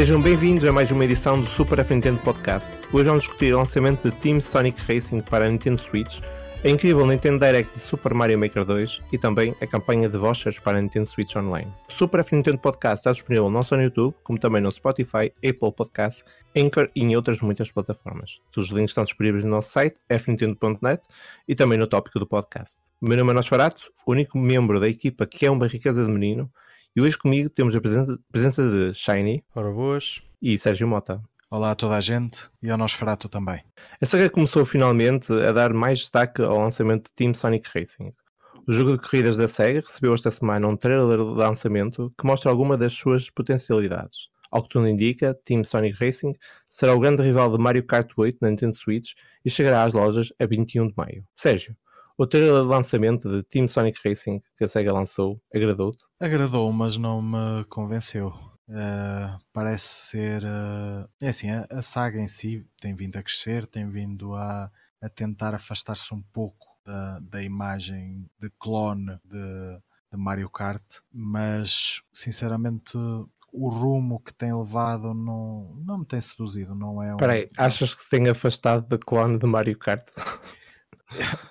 Sejam bem-vindos a mais uma edição do Super F Nintendo Podcast. Hoje vamos discutir o lançamento de Team Sonic Racing para a Nintendo Switch, a incrível Nintendo Direct de Super Mario Maker 2 e também a campanha de vouchers para a Nintendo Switch Online. O Super F Nintendo Podcast está disponível não só no YouTube, como também no Spotify, Apple Podcasts, Anchor e em outras muitas plataformas. Todos os links estão disponíveis no nosso site, fnintendo.net e também no tópico do podcast. O meu nome é Nosferato, o único membro da equipa que é uma riqueza de menino, e hoje comigo temos a presença, presença de Shiny. Ora boas. E Sérgio Mota. Olá a toda a gente e ao Nosferatu também. A saga começou finalmente a dar mais destaque ao lançamento de Team Sonic Racing. O jogo de corridas da SEGA recebeu esta semana um trailer de lançamento que mostra alguma das suas potencialidades. Ao que tudo indica, Team Sonic Racing será o grande rival de Mario Kart 8 na Nintendo Switch e chegará às lojas a 21 de maio. Sérgio, o de lançamento de Team Sonic Racing que a SEGA lançou agradou-te? Agradou, mas não me convenceu. Uh, parece ser. Uh, é assim, a, a, saga em si tem vindo a crescer, tem vindo a, a tentar afastar-se um pouco da, da imagem de clone de, de Mario Kart, mas sinceramente o rumo que tem levado não, não me tem seduzido, não é? Um... Peraí, achas que se tem afastado da clone de Mario Kart?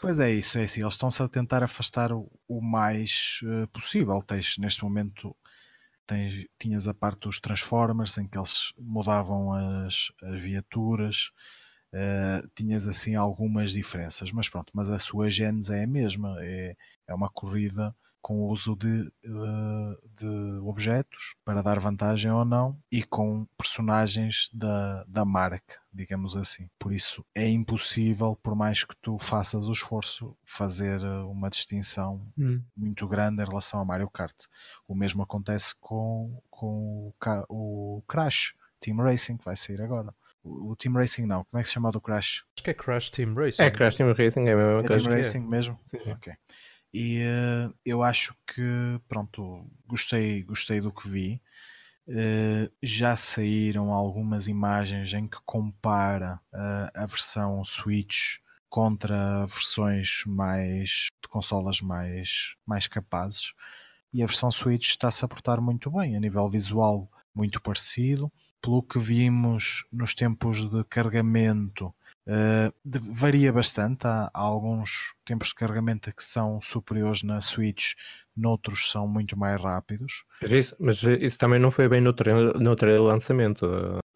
Pois é isso, é assim, eles estão-se a tentar afastar o, o mais uh, possível. Tens, neste momento tens, tinhas a parte dos Transformers em que eles mudavam as, as viaturas, uh, tinhas assim algumas diferenças, mas pronto, mas a sua gênese é a mesma, é, é uma corrida com o uso de, eh, de objetos para dar vantagem ou não e com personagens da, da marca, digamos assim. Por isso é impossível, por mais que tu faças o esforço, fazer eh, uma distinção hum. muito grande em relação a Mario Kart. O mesmo acontece com, com o, o Crash Team Racing, que vai sair agora. O, Team Racing não, como é que se chama do Crash? Acho que é Crash Team Racing. É Crash Team Racing, é mesmo. É Team Racing mesmo? Sim, sim. Ok. E uh, eu acho que, pronto, gostei, gostei do que vi. Uh, já saíram algumas imagens em que compara uh, a versão Switch contra versões mais de consolas mais, mais capazes e a versão Switch está-se a portar muito bem a nível visual muito parecido pelo que vimos nos tempos de carregamento Uh, de, varia bastante, há, há, alguns tempos de carregamento que são superiores na Switch, noutros são muito mais rápidos. Mas isso, mas isso também não foi bem no trailer, no trailer lançamento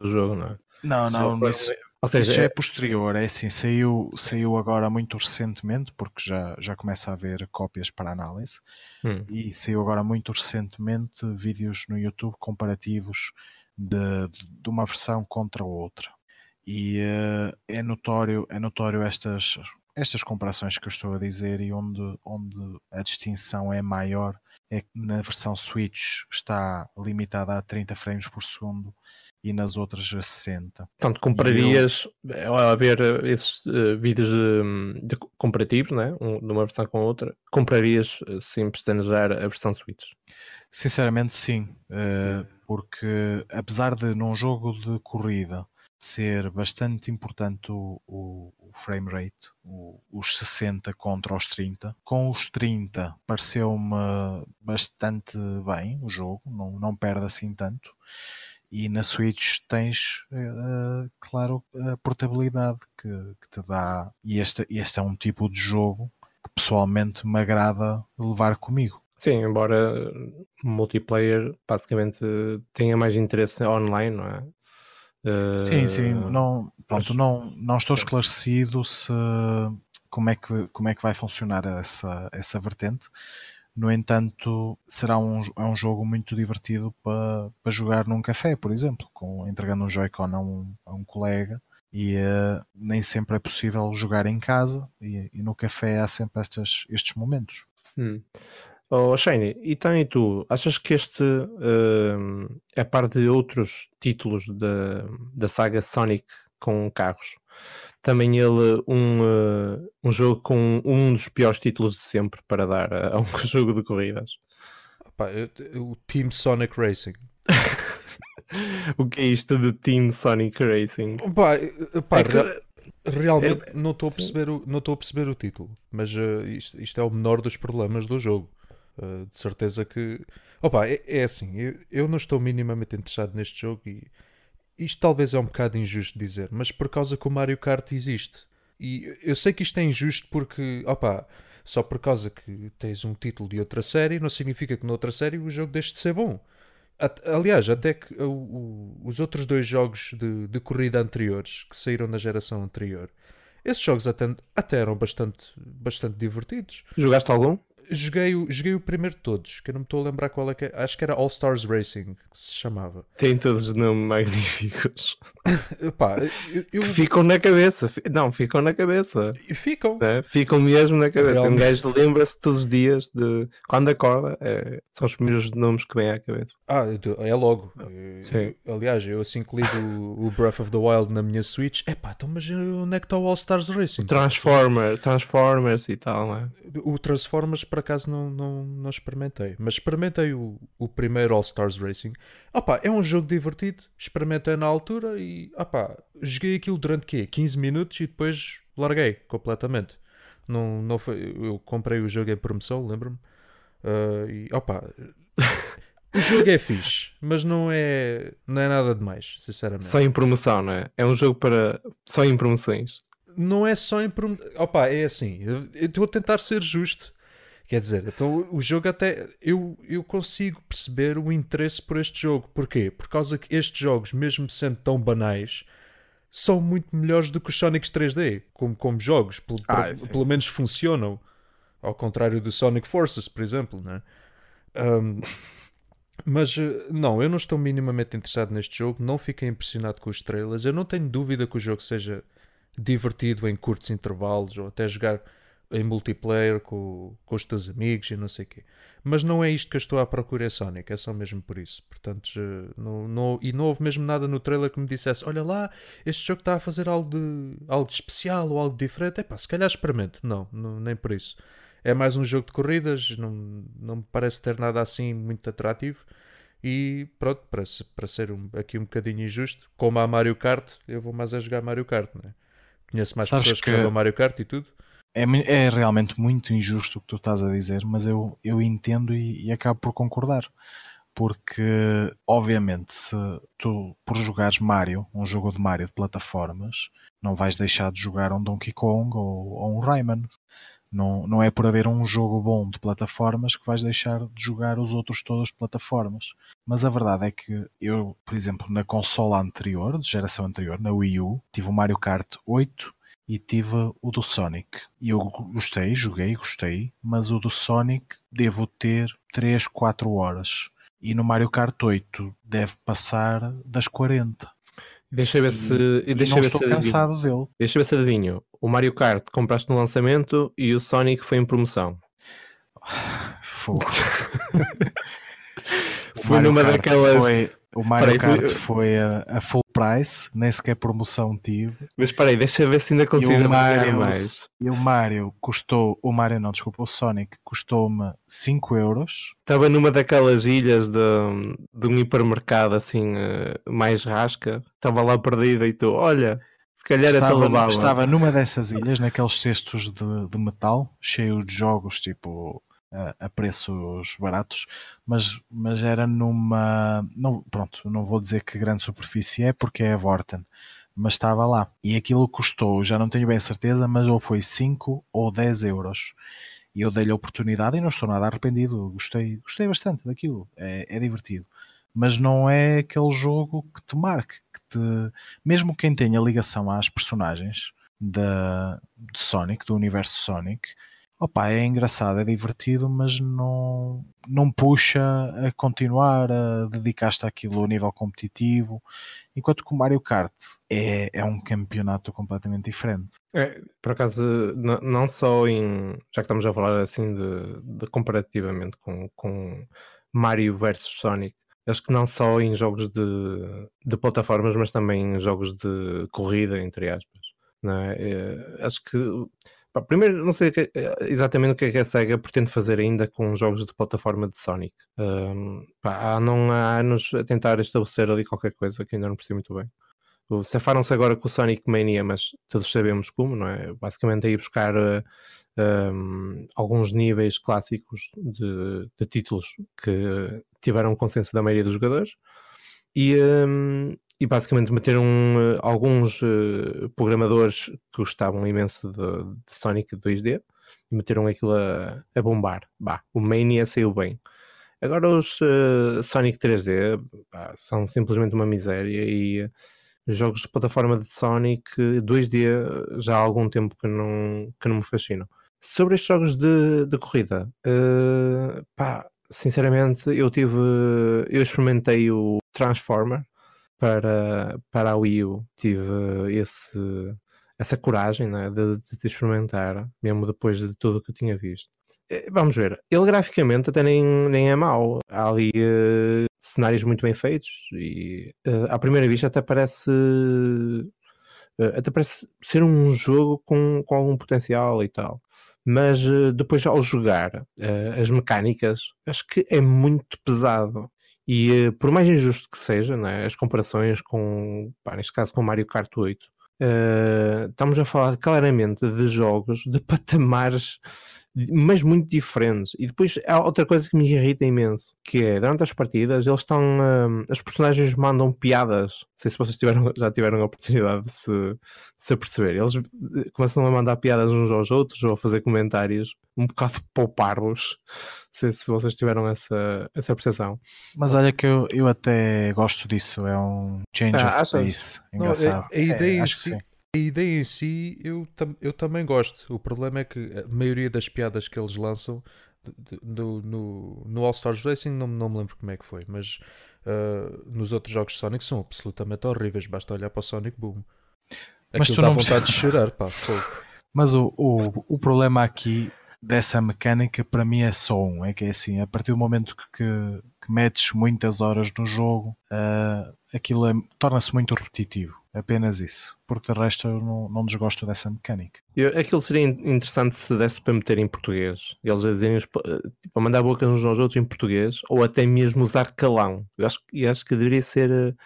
do jogo, não é? Não, não, foi... isso, Ou seja, isso já é... é posterior, é assim, saiu, saiu agora muito recentemente, porque já, já começa a haver cópias para análise, hum. e saiu agora muito recentemente vídeos no YouTube comparativos de, de uma versão contra outra e uh, é notório é notório estas estas comparações que eu estou a dizer e onde onde a distinção é maior é que na versão Switch está limitada a 30 frames por segundo e nas outras a 60. Portanto, comprarias, eu... a ver esses uh, vídeos de, de, comparativos, né? Um, de uma versão com a outra, comprarias uh, sem pestanejar a versão Switch? Sinceramente, sim, uh, porque apesar de num jogo de corrida ser bastante importante o, o, o frame rate, o, os 60 contra os 30. Com os 30 pareceu-me bastante bem o jogo, não, não perde assim tanto. E na Switch tens, uh, claro, a portabilidade que, que, te dá. E este, este é um tipo de jogo que pessoalmente me agrada levar comigo. Sim, embora multiplayer basicamente tenha mais interesse online, não é? Sim, sim, eh, não, pronto, não, não estou esclarecido se como é que, como é que vai funcionar essa, essa vertente. No entanto, será um, é um jogo muito divertido para, para jogar num café, por exemplo, com, entregando um Joy-Con a um, a um colega e uh, nem sempre é possível jogar em casa e, e no café há sempre estes, estes momentos. Hum. Oh, Shane, e tu, achas que este, uh, a par de outros títulos da, da saga Sonic com carros, também ele um, uh, um jogo com um dos piores títulos de sempre para dar a, a um jogo de corridas? Opa, o Team Sonic Racing. o que é isto de Team Sonic Racing? Opa, opa, é que... Realmente é, não estou a perceber o, não estou a perceber o título, mas uh, isto, isto, é o menor dos problemas do jogo. Uh, de certeza que. Opa, é, é assim, eu, eu, não estou minimamente interessado neste jogo e isto talvez é um bocado injusto dizer, mas por causa que o Mario Kart existe. E eu sei que isto é injusto porque, opa, só por causa que tens um título de outra série não significa que noutra série o jogo deixe de ser bom. Aliás, até que o, o, os outros dois jogos de, de, corrida anteriores que saíram na geração anterior, esses jogos até, até eram bastante, bastante divertidos. Jogaste algum? Joguei o, joguei o primeiro de todos, que eu não me estou a lembrar qual é que é. Acho que era All Stars Racing, que se chamava. Tem todos os nomes magníficos. Pá, eu, eu... Ficam na cabeça. Não, ficam na cabeça. Ficam. É? Ficam mesmo na cabeça. Realmente. Um gajo lembra-se todos os dias de quando acorda. É... São os primeiros nomes que vêm à cabeça. Ah, é logo. Sim. aliás, eu assim que lido o Breath of the Wild na minha Switch, é pá, então mas onde é que está o All Stars Racing? Transformer, Transformers e tal, não é? O Transformers por acaso não, não, não experimentei, mas experimentei o, o primeiro All Stars Racing. Opa, é um jogo divertido, experimentei na altura e opa, joguei aquilo durante quê? 15 minutos e depois larguei completamente. Não, não foi, eu comprei o jogo em promoção, lembro-me. Uh, e opa, o jogo é fixe, mas não é, não é nada demais, sinceramente. Só em promoção, não é? É um jogo para só em promoções não é só em. Opa, é assim. Eu estou a tentar ser justo. Quer dizer, então o jogo até. Eu, eu consigo perceber o interesse por este jogo. Porquê? Por causa que estes jogos, mesmo sendo tão banais, são muito melhores do que os Sonics 3D. Como, como jogos. Pelo, ah, pelo menos funcionam. Ao contrário do Sonic Forces, por exemplo, né? Um, mas eh, não, eu não estou minimamente interessado neste jogo. Não fiquei impressionado com os trailers. Eu não tenho dúvida que o jogo seja divertido em curtos intervalos ou até jogar em multiplayer com, com os teus amigos e não sei o quê. Mas não é isto que eu estou à procura em Sonic, é só mesmo por isso. Portanto, não, não, e não houve mesmo nada no trailer que me dissesse: olha lá, este jogo está a fazer algo de, algo de especial ou algo diferente. É pá, se calhar experimento. Não, não, nem por isso. É mais um jogo de corridas, não, não me parece ter nada assim muito atrativo. E pronto, para, para ser um, aqui um bocadinho injusto, como há Mario Kart, eu vou mais a jogar Mario Kart, não é? Conheço mais Sabes pessoas que, que jogam Mario Kart e tudo. É, é, realmente muito injusto o que tu estás a dizer, mas eu, eu entendo e, e acabo por concordar. Porque, obviamente, se tu, por jogares Mario, um jogo de Mario de plataformas, não vais deixar de jogar um Donkey Kong ou, ou um Rayman. Não, não é por haver um jogo bom de plataformas que vais deixar de jogar os outros todos de plataformas. Mas a verdade é que eu, por exemplo, na consola anterior, de geração anterior, na Wii U, tive o Mario Kart 8 e tive o do Sonic. E eu gostei, joguei, gostei, mas o do Sonic devo ter 3, 4 horas. E no Mario Kart 8 deve passar das 40. Deixa eu ver se. E, deixa não ver estou se cansado adivinho. dele. Deixa eu ver se adivinho. O Mario Kart compraste no lançamento e o Sonic foi em promoção. Fogo. foi numa Kart daquelas. Foi, o Mario Peraí, Kart foi a, a, full price, nem sequer promoção tive. Mas espera aí, deixa eu ver se ainda consigo e o Mario, mais. E o Mario custou, o Mario não, desculpa, o Sonic custou-me 5 euros. Estava numa daquelas ilhas de, de um hipermercado assim, eh, mais rasca. Estava lá perdida e tu, olha, se calhar é estava, é estava numa dessas ilhas, naqueles cestos de, de metal, cheios de jogos tipo a, preços baratos, mas, mas era numa. Não, pronto, não vou dizer que grande superfície é porque é a Vorten, mas estava lá. E aquilo custou, já não tenho bem a certeza, mas ou foi 5 ou 10 euros. E eu dei-lhe a oportunidade e não estou nada arrependido. Gostei, gostei bastante daquilo, é, é divertido. Mas não é aquele jogo que te marque, que te... mesmo quem tenha ligação às personagens da, de Sonic, do universo Sonic, Opa, é engraçado, é divertido, mas não, não puxa a continuar, a dedicar-te àquilo a nível competitivo, enquanto que o Mario Kart é, é um campeonato completamente diferente. É, por acaso, não só em. Já que estamos a falar assim de, de comparativamente com, com Mario versus Sonic, acho que não só em jogos de, de plataformas, mas também em jogos de corrida, entre aspas. É? é acho que Pá, primeiro, não sei eh, exatamente o que é que a SEGA pretende fazer ainda com jogos de plataforma de Sonic. Um, pá, há não há anos a tentar estabelecer ali qualquer coisa que ainda não percebi muito bem. Safaram-se agora com o Sonic Mania, mas todos sabemos como, não é? Basicamente aí buscar uh, um, alguns níveis clássicos de, de, títulos que tiveram consenso da maioria dos jogadores e, um, e basicamente meteram uh, alguns uh, programadores que gostavam imenso de, de, Sonic 2D e meteram aquilo a, a bombar. Bah, o Mania saiu bem. Agora os uh, Sonic 3D bah, são simplesmente uma miséria e os jogos de plataforma de Sonic 2D já há algum tempo que não, que não me fascinam. Sobre estes jogos de, de corrida, pá, sinceramente, eu tive. Eu experimentei o Transformer para, para a Wii U. Tive esse, essa coragem né, de, de experimentar, mesmo depois de tudo que eu tinha visto. Eh, vamos ver, ele graficamente até nem, nem é mau. Há ali uh, cenários muito bem feitos e uh, à primeira vista até parece uh, até parece ser um jogo com, com algum potencial e tal mas depois ao jogar as mecânicas, acho que é muito pesado. E uh, por mais injusto que seja, né, as comparações com, pá, neste caso com Mario Kart 8, estamos a falar claramente de jogos de patamares mas muito diferentes. E depois há outra coisa que me irrita imenso, que é durante as partidas eles estão. Um, as personagens mandam piadas. Não sei se vocês tiveram, já tiveram a oportunidade de se, de se aperceber. Eles eh, começam a mandar piadas uns aos outros ou a fazer comentários um bocado pouparvos. Não sei se vocês tiveram essa, essa percepção. Mas olha que eu, eu até gosto disso. É um change ah, of pace. Engraçado. Não, a, a ideia é, a ideia em si eu, eu também gosto. O problema é que a maioria das piadas que eles lançam no, no, no All Stars Racing não, não me lembro como é que foi, mas uh, nos outros jogos Sonic são absolutamente horríveis. Basta olhar para o Sonic Boom. Aquilo mas tu dá não vontade de chorar, pá, Mas o, o, o problema aqui dessa mecânica para mim é só um, é que é assim, a partir do momento que, que, que metes muitas horas no jogo, uh, aquilo é, torna-se muito repetitivo. Apenas isso. Porque de resto eu não, não desgosto dessa mecânica. Eu, aquilo seria interessante se desse para meter em português. Eles a dizerem, tipo, a mandar bocas uns aos outros em português, ou até mesmo usar calão. Eu acho, eu acho que deveria ser.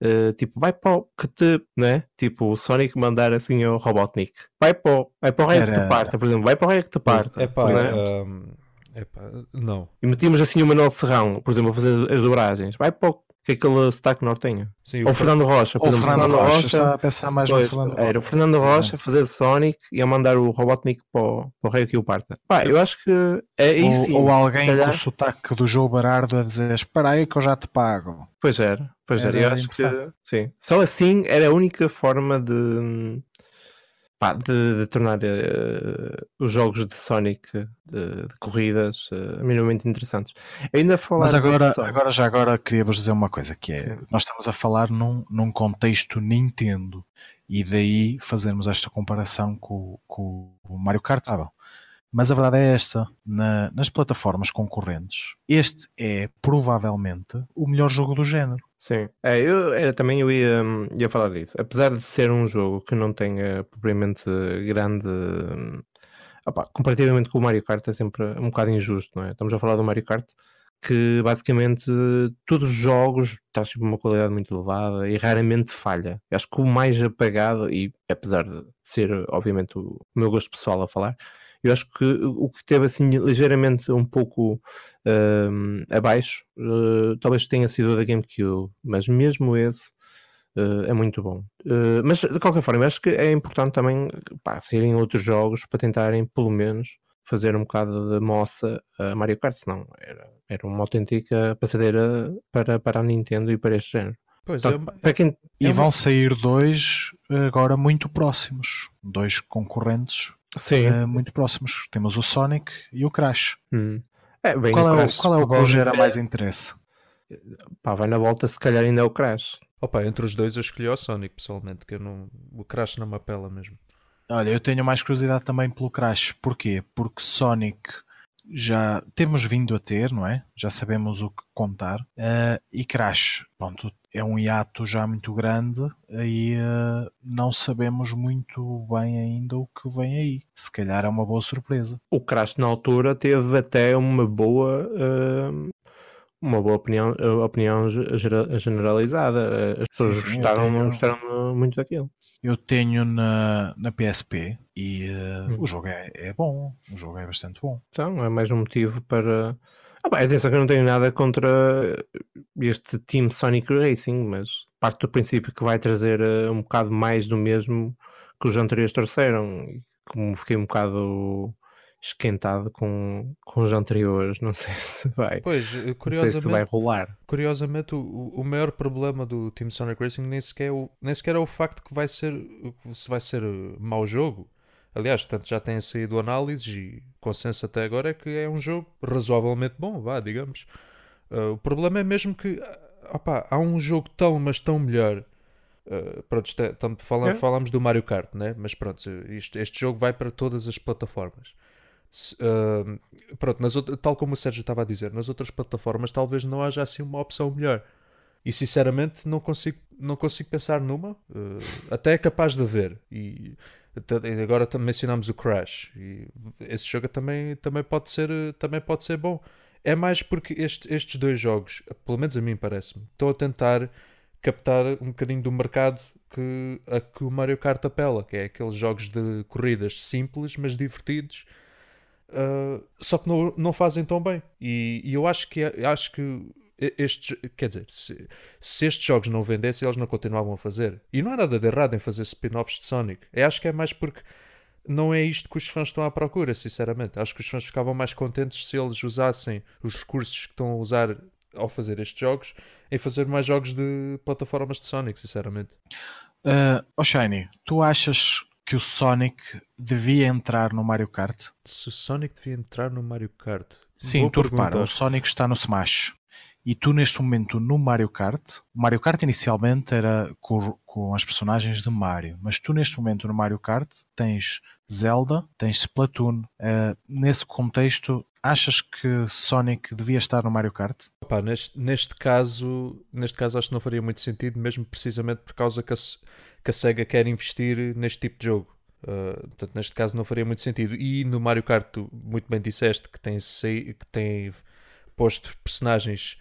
Uh, tipo, vai para o que te, né? Tipo, o Sonic mandar assim ao Robotnik, vai para o, vai para o rei que te parta, por exemplo, vai para o rei que te parta. É pá, né? um, epá, não. E metíamos assim o Manuel Serrão, por exemplo, a fazer as dobragens, vai para o que aquele sotaque nortenho. Sim, Ou o Fernando Rocha. Ou o Fernando, Fernando Rocha, Rocha a pensar mais pois, no Fernando Rocha. Era o Fernando Rocha a fazer Sonic e a mandar o Robotnik para o, para o rei que o parta. Pá, eu acho que é isso. Ou, ou alguém calhar... com o sotaque do João Barardo a dizer espera aí que eu já te pago. Pois era, pois era. era. Eu acho que sim. Só assim era a única forma de pá, de, de, tornar uh, os jogos de Sonic de, de corridas uh, minimamente interessantes. Ainda falar Mas agora, agora já agora queria-vos dizer uma coisa que é Sim. nós estamos a falar num, num contexto Nintendo e daí fazermos esta comparação com, com o Mario Kart. Ah, bom. Mas a verdade é esta: na, nas plataformas concorrentes, este é provavelmente o melhor jogo do género. Sim, é, eu era, também eu ia, ia falar disso. Apesar de ser um jogo que não tenha propriamente grande. Opa, comparativamente com o Mario Kart, é sempre um bocado injusto, não é? Estamos a falar do Mario Kart que basicamente todos os jogos traz sempre uma qualidade muito elevada e raramente falha. Eu acho que o mais apagado, e apesar de ser obviamente o meu gosto pessoal a falar, eu acho que o que teve assim ligeiramente um pouco uh, abaixo, uh, talvez tenha sido o da GameCube, mas mesmo esse uh, é muito bom. Eh, mas de qualquer forma, acho que é importante também pá, saírem outros jogos para tentarem pelo menos fazer um bocado de moça a Mario Kart, senão era, era uma autêntica passadeira para, para a Nintendo e para este género. Pois então, é, quem, e é vão sair dois agora muito próximos, dois concorrentes. Uh, muito próximos. Temos o Sonic e o Crash. Hum. É, bem, qual, é o, qual é o que gera mais interesse? Pá, vai na volta, se calhar ainda é o Crash. Opa, entre os dois eu escolhi o Sonic pessoalmente, que eu não, o Crash não me apela mesmo. Olha, eu tenho mais curiosidade também pelo Crash. Porquê? Porque Sonic já temos vindo a ter, não é? Já sabemos o que contar. Uh, e Crash, pronto, é um hiato já muito grande e uh, não sabemos muito bem ainda o que vem aí. Se calhar é uma boa surpresa. O Crash na altura teve até uma boa. Uh, uma boa opinião, opinião generalizada. As pessoas gostaram, gostaram muito daquilo. Eu tenho na, na PSP e uh, hum. o jogo é, é bom, o jogo é bastante bom. Então, é mais um motivo para. Ah, bem, atenção que eu não tenho nada contra este Team Sonic Racing, mas parte do princípio que vai trazer uh, um bocado mais do mesmo que os anteriores trouxeram. Como fiquei um bocado esquentado com, com os anteriores, não sei se vai. Pois, curiosamente, se vai rolar. Curiosamente, o, o maior problema do Team Sonic Racing nem sequer, é o, nem sequer é o facto que vai ser se vai ser mau jogo. Aliás, tanto já têm saído análises e consenso até agora é que é um jogo razoavelmente bom, vá, digamos. Uh, o problema é mesmo que opa, há um jogo tão, mas tão melhor. Uh, pronto, é, falamos, é. falamos do Mario Kart, né? mas pronto, isto, este jogo vai para todas as plataformas. Uh, pronto, nas, tal como o Sérgio estava a dizer, nas outras plataformas talvez não haja assim uma opção melhor. E sinceramente não consigo, não consigo pensar numa. Uh, até é capaz de haver. E agora mencionamos o Crash. E esse jogo também, também, pode ser, também pode ser bom. É mais porque este, estes dois jogos, pelo menos a mim parece-me, estão a tentar captar um bocadinho do mercado que, a que o Mario Kart apela, que é aqueles jogos de corridas simples, mas divertidos Uh, só que não, não fazem tão bem. E, e eu acho que, acho que estes, quer dizer, se, se, estes jogos não vendessem, eles não continuavam a fazer. E não há nada de errado em fazer spin-offs de Sonic. Eu acho que é mais porque não é isto que os fãs estão à procura, sinceramente. Acho que os fãs ficavam mais contentes se eles usassem os recursos que estão a usar ao fazer estes jogos em fazer mais jogos de plataformas de Sonic, sinceramente. Uh, oh Shiny, tu achas que o Sonic devia entrar no Mario Kart? Se o Sonic devia entrar no Mario Kart? Sim, Boa tu pergunta. repara, o Sonic está no Smash. E tu, neste momento, no Mario Kart, o Mario Kart inicialmente era com, com, as personagens de Mario, mas tu, neste momento, no Mario Kart, tens Zelda, tens Splatoon. Uh, nesse contexto, achas que Sonic devia estar no Mario Kart? Opa, neste, neste, caso, neste caso, acho que não faria muito sentido, mesmo precisamente por causa que a, que a SEGA quer investir neste tipo de jogo. Uh, portanto, neste caso não faria muito sentido. E no Mario Kart, tu muito bem disseste que tem, que tem posto personagens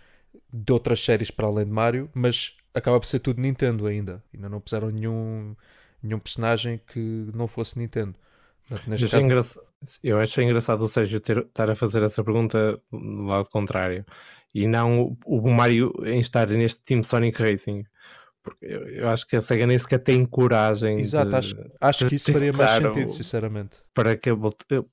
de outras séries para além de Mario, mas acaba por ser tudo Nintendo ainda. Ainda não puseram nenhum, nenhum personagem que não fosse Nintendo. Portanto, eu, caso... engra... eu achei engraçado o Sérgio ter, estar a fazer essa pergunta do lado contrário e não o, o Mario em estar neste Team Sonic Racing porque eu, acho que a SEGA nem sequer tem coragem. Exato, de, acho, acho que isso faria mais sentido, sinceramente. Para, que,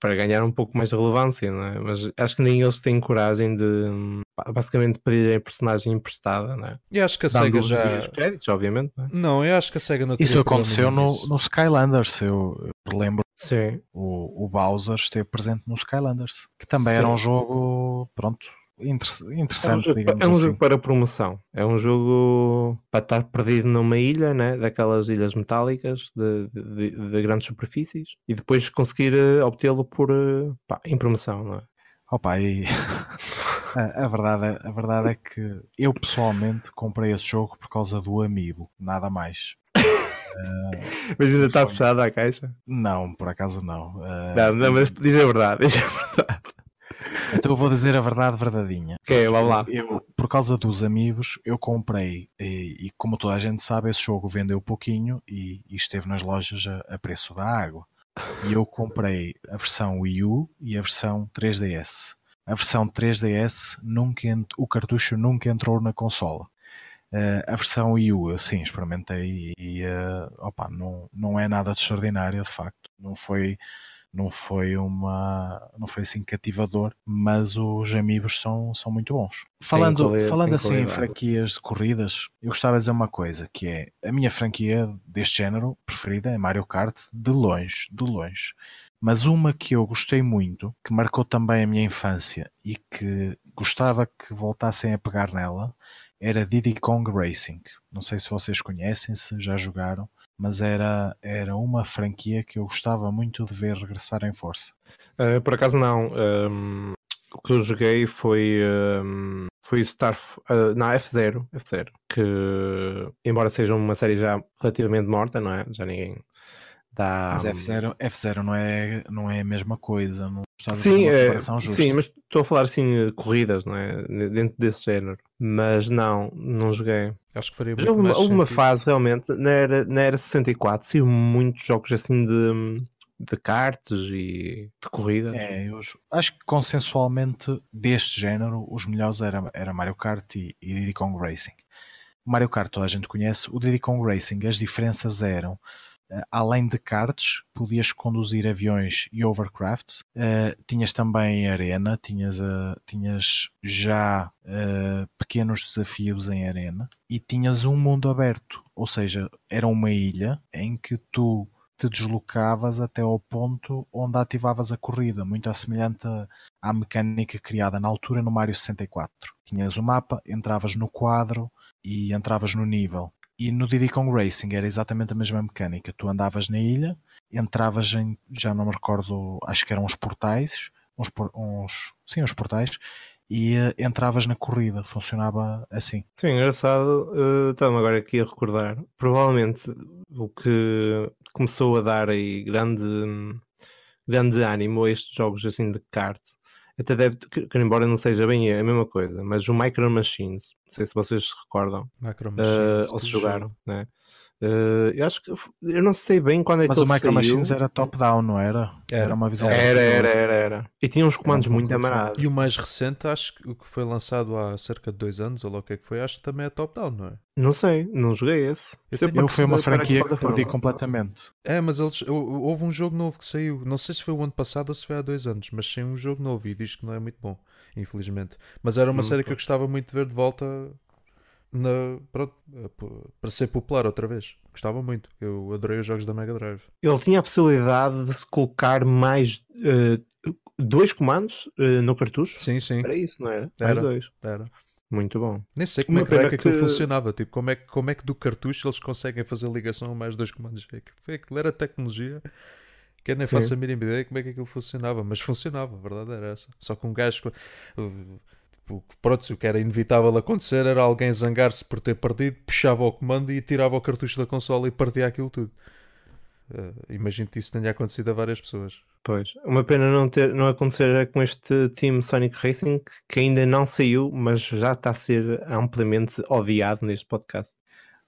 para ganhar um pouco mais de relevância, não é? Mas acho que nem eles têm coragem de basicamente pedir a personagem emprestada, não é? E acho que a SEGA já. Os créditos, obviamente. Não, é? não, eu acho que a SEGA não Isso aconteceu no, no Skylanders, eu lembro. Sim. O, o Bowser esteve presente no Skylanders, que também Sim. era um jogo, pronto, interessante, é um jogo, é um assim. jogo para promoção. É um jogo para estar perdido numa ilha, né? daquelas ilhas metálicas de, de, de grandes superfícies e depois conseguir uh, obtê-lo por uh, pá, em promoção, não é? Opa, e a, a, verdade, é, a verdade é que eu pessoalmente comprei esse jogo por causa do amigo, nada mais. Uh, mas ainda está fechada a caixa? Não, por acaso não. Uh, não, não, mas diz a verdade, diz a verdade. Então eu vou dizer a verdade verdadeira. Ok, vamos lá. Eu, por causa dos amigos, eu comprei, e, e, como toda a gente sabe, esse jogo vendeu pouquinho e, e esteve nas lojas a, a, preço da água. E eu comprei a versão Wii U e a versão 3DS. A versão 3DS, nunca o cartucho nunca entrou na consola. Uh, a versão Wii U, eu sim, experimentei e uh, opa, não, não é nada de extraordinário, de facto. Não foi não foi uma não foi assim cativador, mas os amigos são, são muito bons. Falando, falando assim em franquias de corridas, eu gostava de dizer uma coisa, que é a minha franquia deste género preferida é Mario Kart, de longe, de longe. Mas uma que eu gostei muito, que marcou também a minha infância e que gostava que voltassem a pegar nela, era Diddy Kong Racing. Não sei se vocês conhecem, se já jogaram mas era, era uma franquia que eu gostava muito de ver regressar em força. Uh, por acaso não. Um, o que eu joguei foi, um, foi Star uh, na F0, F0, que embora seja uma série já relativamente morta, não é? Já ninguém Dá, Mas F0, F0 não, é, não é a mesma coisa. Não estás a Sim, fazer uma é, comparação justa. sim, mas estou a falar assim de corridas, não é? Dentro desse género. Mas não, não joguei. Acho que faria muito houve uma, mais houve uma fase realmente, na era, na era 64, saiu muitos jogos assim de, de cartas e de corrida. É, eu acho que consensualmente deste género, os melhores era, era Mario Kart e, e Diddy Kong Racing. Mario Kart toda a gente conhece, o Diddy Kong Racing, as diferenças eram, eh, além de karts, podias conduzir aviões e overcrafts, eh, tinhas também arena, tinhas, eh, tinhas já eh, pequenos desafios em arena e tinhas um mundo aberto, ou seja, era uma ilha em que tu te deslocavas até ao ponto onde ativavas a corrida, muito assemelhante a- à mecânica criada na altura no Mario 64. Tinhas o mapa, entravas no quadro e entravas no nível. E no Diddy Kong Racing era exatamente a mesma mecânica. Tu andavas na ilha, entravas em, já não me recordo, acho que eram uns portais, uns, uns sim, uns portais, e eh, entravas na corrida. Funcionava assim. Sim, engraçado. eh, Estava-me agora aqui a recordar. Provavelmente o que começou a dar aí grande, grande ânimo a estes jogos assim de kart, até deve, que, que embora não seja bem a mesma coisa, mas o Micro Machines, sei se vocês se recordam, Macro eh, Machines, ou se jogaram, jogo. né? Eh, eu acho que eu não sei bem quando é Mas que o ele Micro saiu. Machines era top-down, não era? Era. uma visão Era, era, era, era. E tinha uns comandos um muito amarados. E o mais recente, acho que o que foi lançado há cerca de dois anos, ou lá o que é que foi, acho que também é top-down, não é? Não sei, não joguei esse. Eu tenho- Eu foi uma franquia que perdi completamente. É, mas eles, hou- houve um jogo novo que saiu, não sei se foi o ano passado ou se foi há dois anos, mas saiu um jogo novo e diz que não é muito bom, infelizmente. Mas era uma Hum, série que eu gostava muito de ver de volta na, pronto, para ser popular outra vez. Gostava muito, eu adorei os jogos da Mega Drive. Ele tinha a possibilidade de se colocar mais eh, dois comandos eh, no cartucho. Sim, sim, Era isso, não era? Mais Era. dois. era. Muito bom. Nem sei como Uma é que, era pena que aquilo que- funcionava, tipo, como é, que- como é que do cartucho eles conseguem fazer ligação a mais dois comandos. É que- Foi aquilo era tecnologia que eu nem Sim. faço a mínima ideia como é que aquilo funcionava, mas funcionava, a verdade era essa. Só que um gajo, tipo, pronto, o que era inevitável acontecer era alguém zangar-se por ter perdido, puxava o comando e tirava o cartucho da consola e partia aquilo tudo. Uh, imagino que isso tenha acontecido a várias pessoas. Pois. Uma pena não, ter, não acontecer com este Team Sonic Racing que ainda não saiu, mas já está a ser amplamente odiado neste podcast.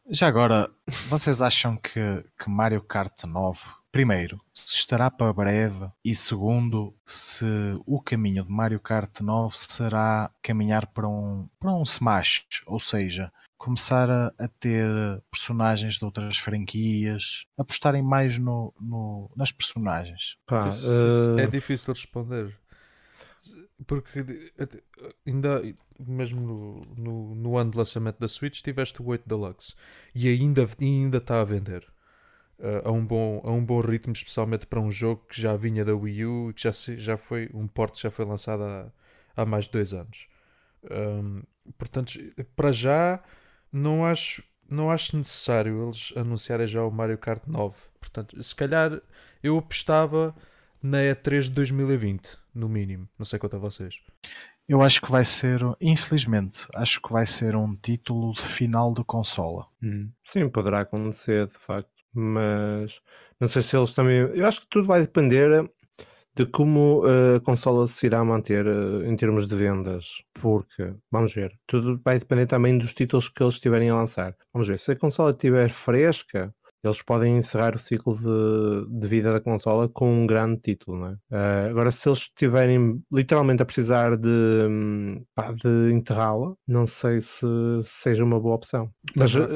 Já agora, vocês acham que, que Mario Kart 9, primeiro, se estará para breve e segundo, se o caminho de Mario Kart 9 será caminhar para um, para um Smash, ou seja, começar a, a ter personagens de outras franquias, apostarem mais no, no- nas personagens. Pá, eh, É difícil de responder. Porque ainda, mesmo no, no, no ano de lançamento da Switch, tiveste o 8 Deluxe e ainda e ainda está a vender eh, a, um bom, a um bom ritmo, especialmente para um jogo que já vinha da Wii U e que já, se- já foi um porte já foi lançado há, há mais de dois anos. Um, portanto, para já, não acho, não acho necessário eles anunciarem já o Mario Kart 9. Portanto, se calhar eu apostava na E3 de 2020, no mínimo. Não sei quanto a vocês. Eu acho que vai ser, infelizmente, acho que vai ser um título de final de consola. hum, sim, poderá acontecer de facto, mas não sei se eles também. Eu acho que tudo vai depender de como eh, a consola se irá manter eh, em termos de vendas, porque vamos ver, tudo vai depender também dos títulos que eles estiverem a lançar. Vamos ver, se a consola estiver fresca, eles podem encerrar o ciclo de, de vida da consola com um grande título, não é? Eh, agora, se eles estiverem literalmente a precisar de, hum, pá, de enterrá-la, não sei se seja uma boa opção. Mas eh,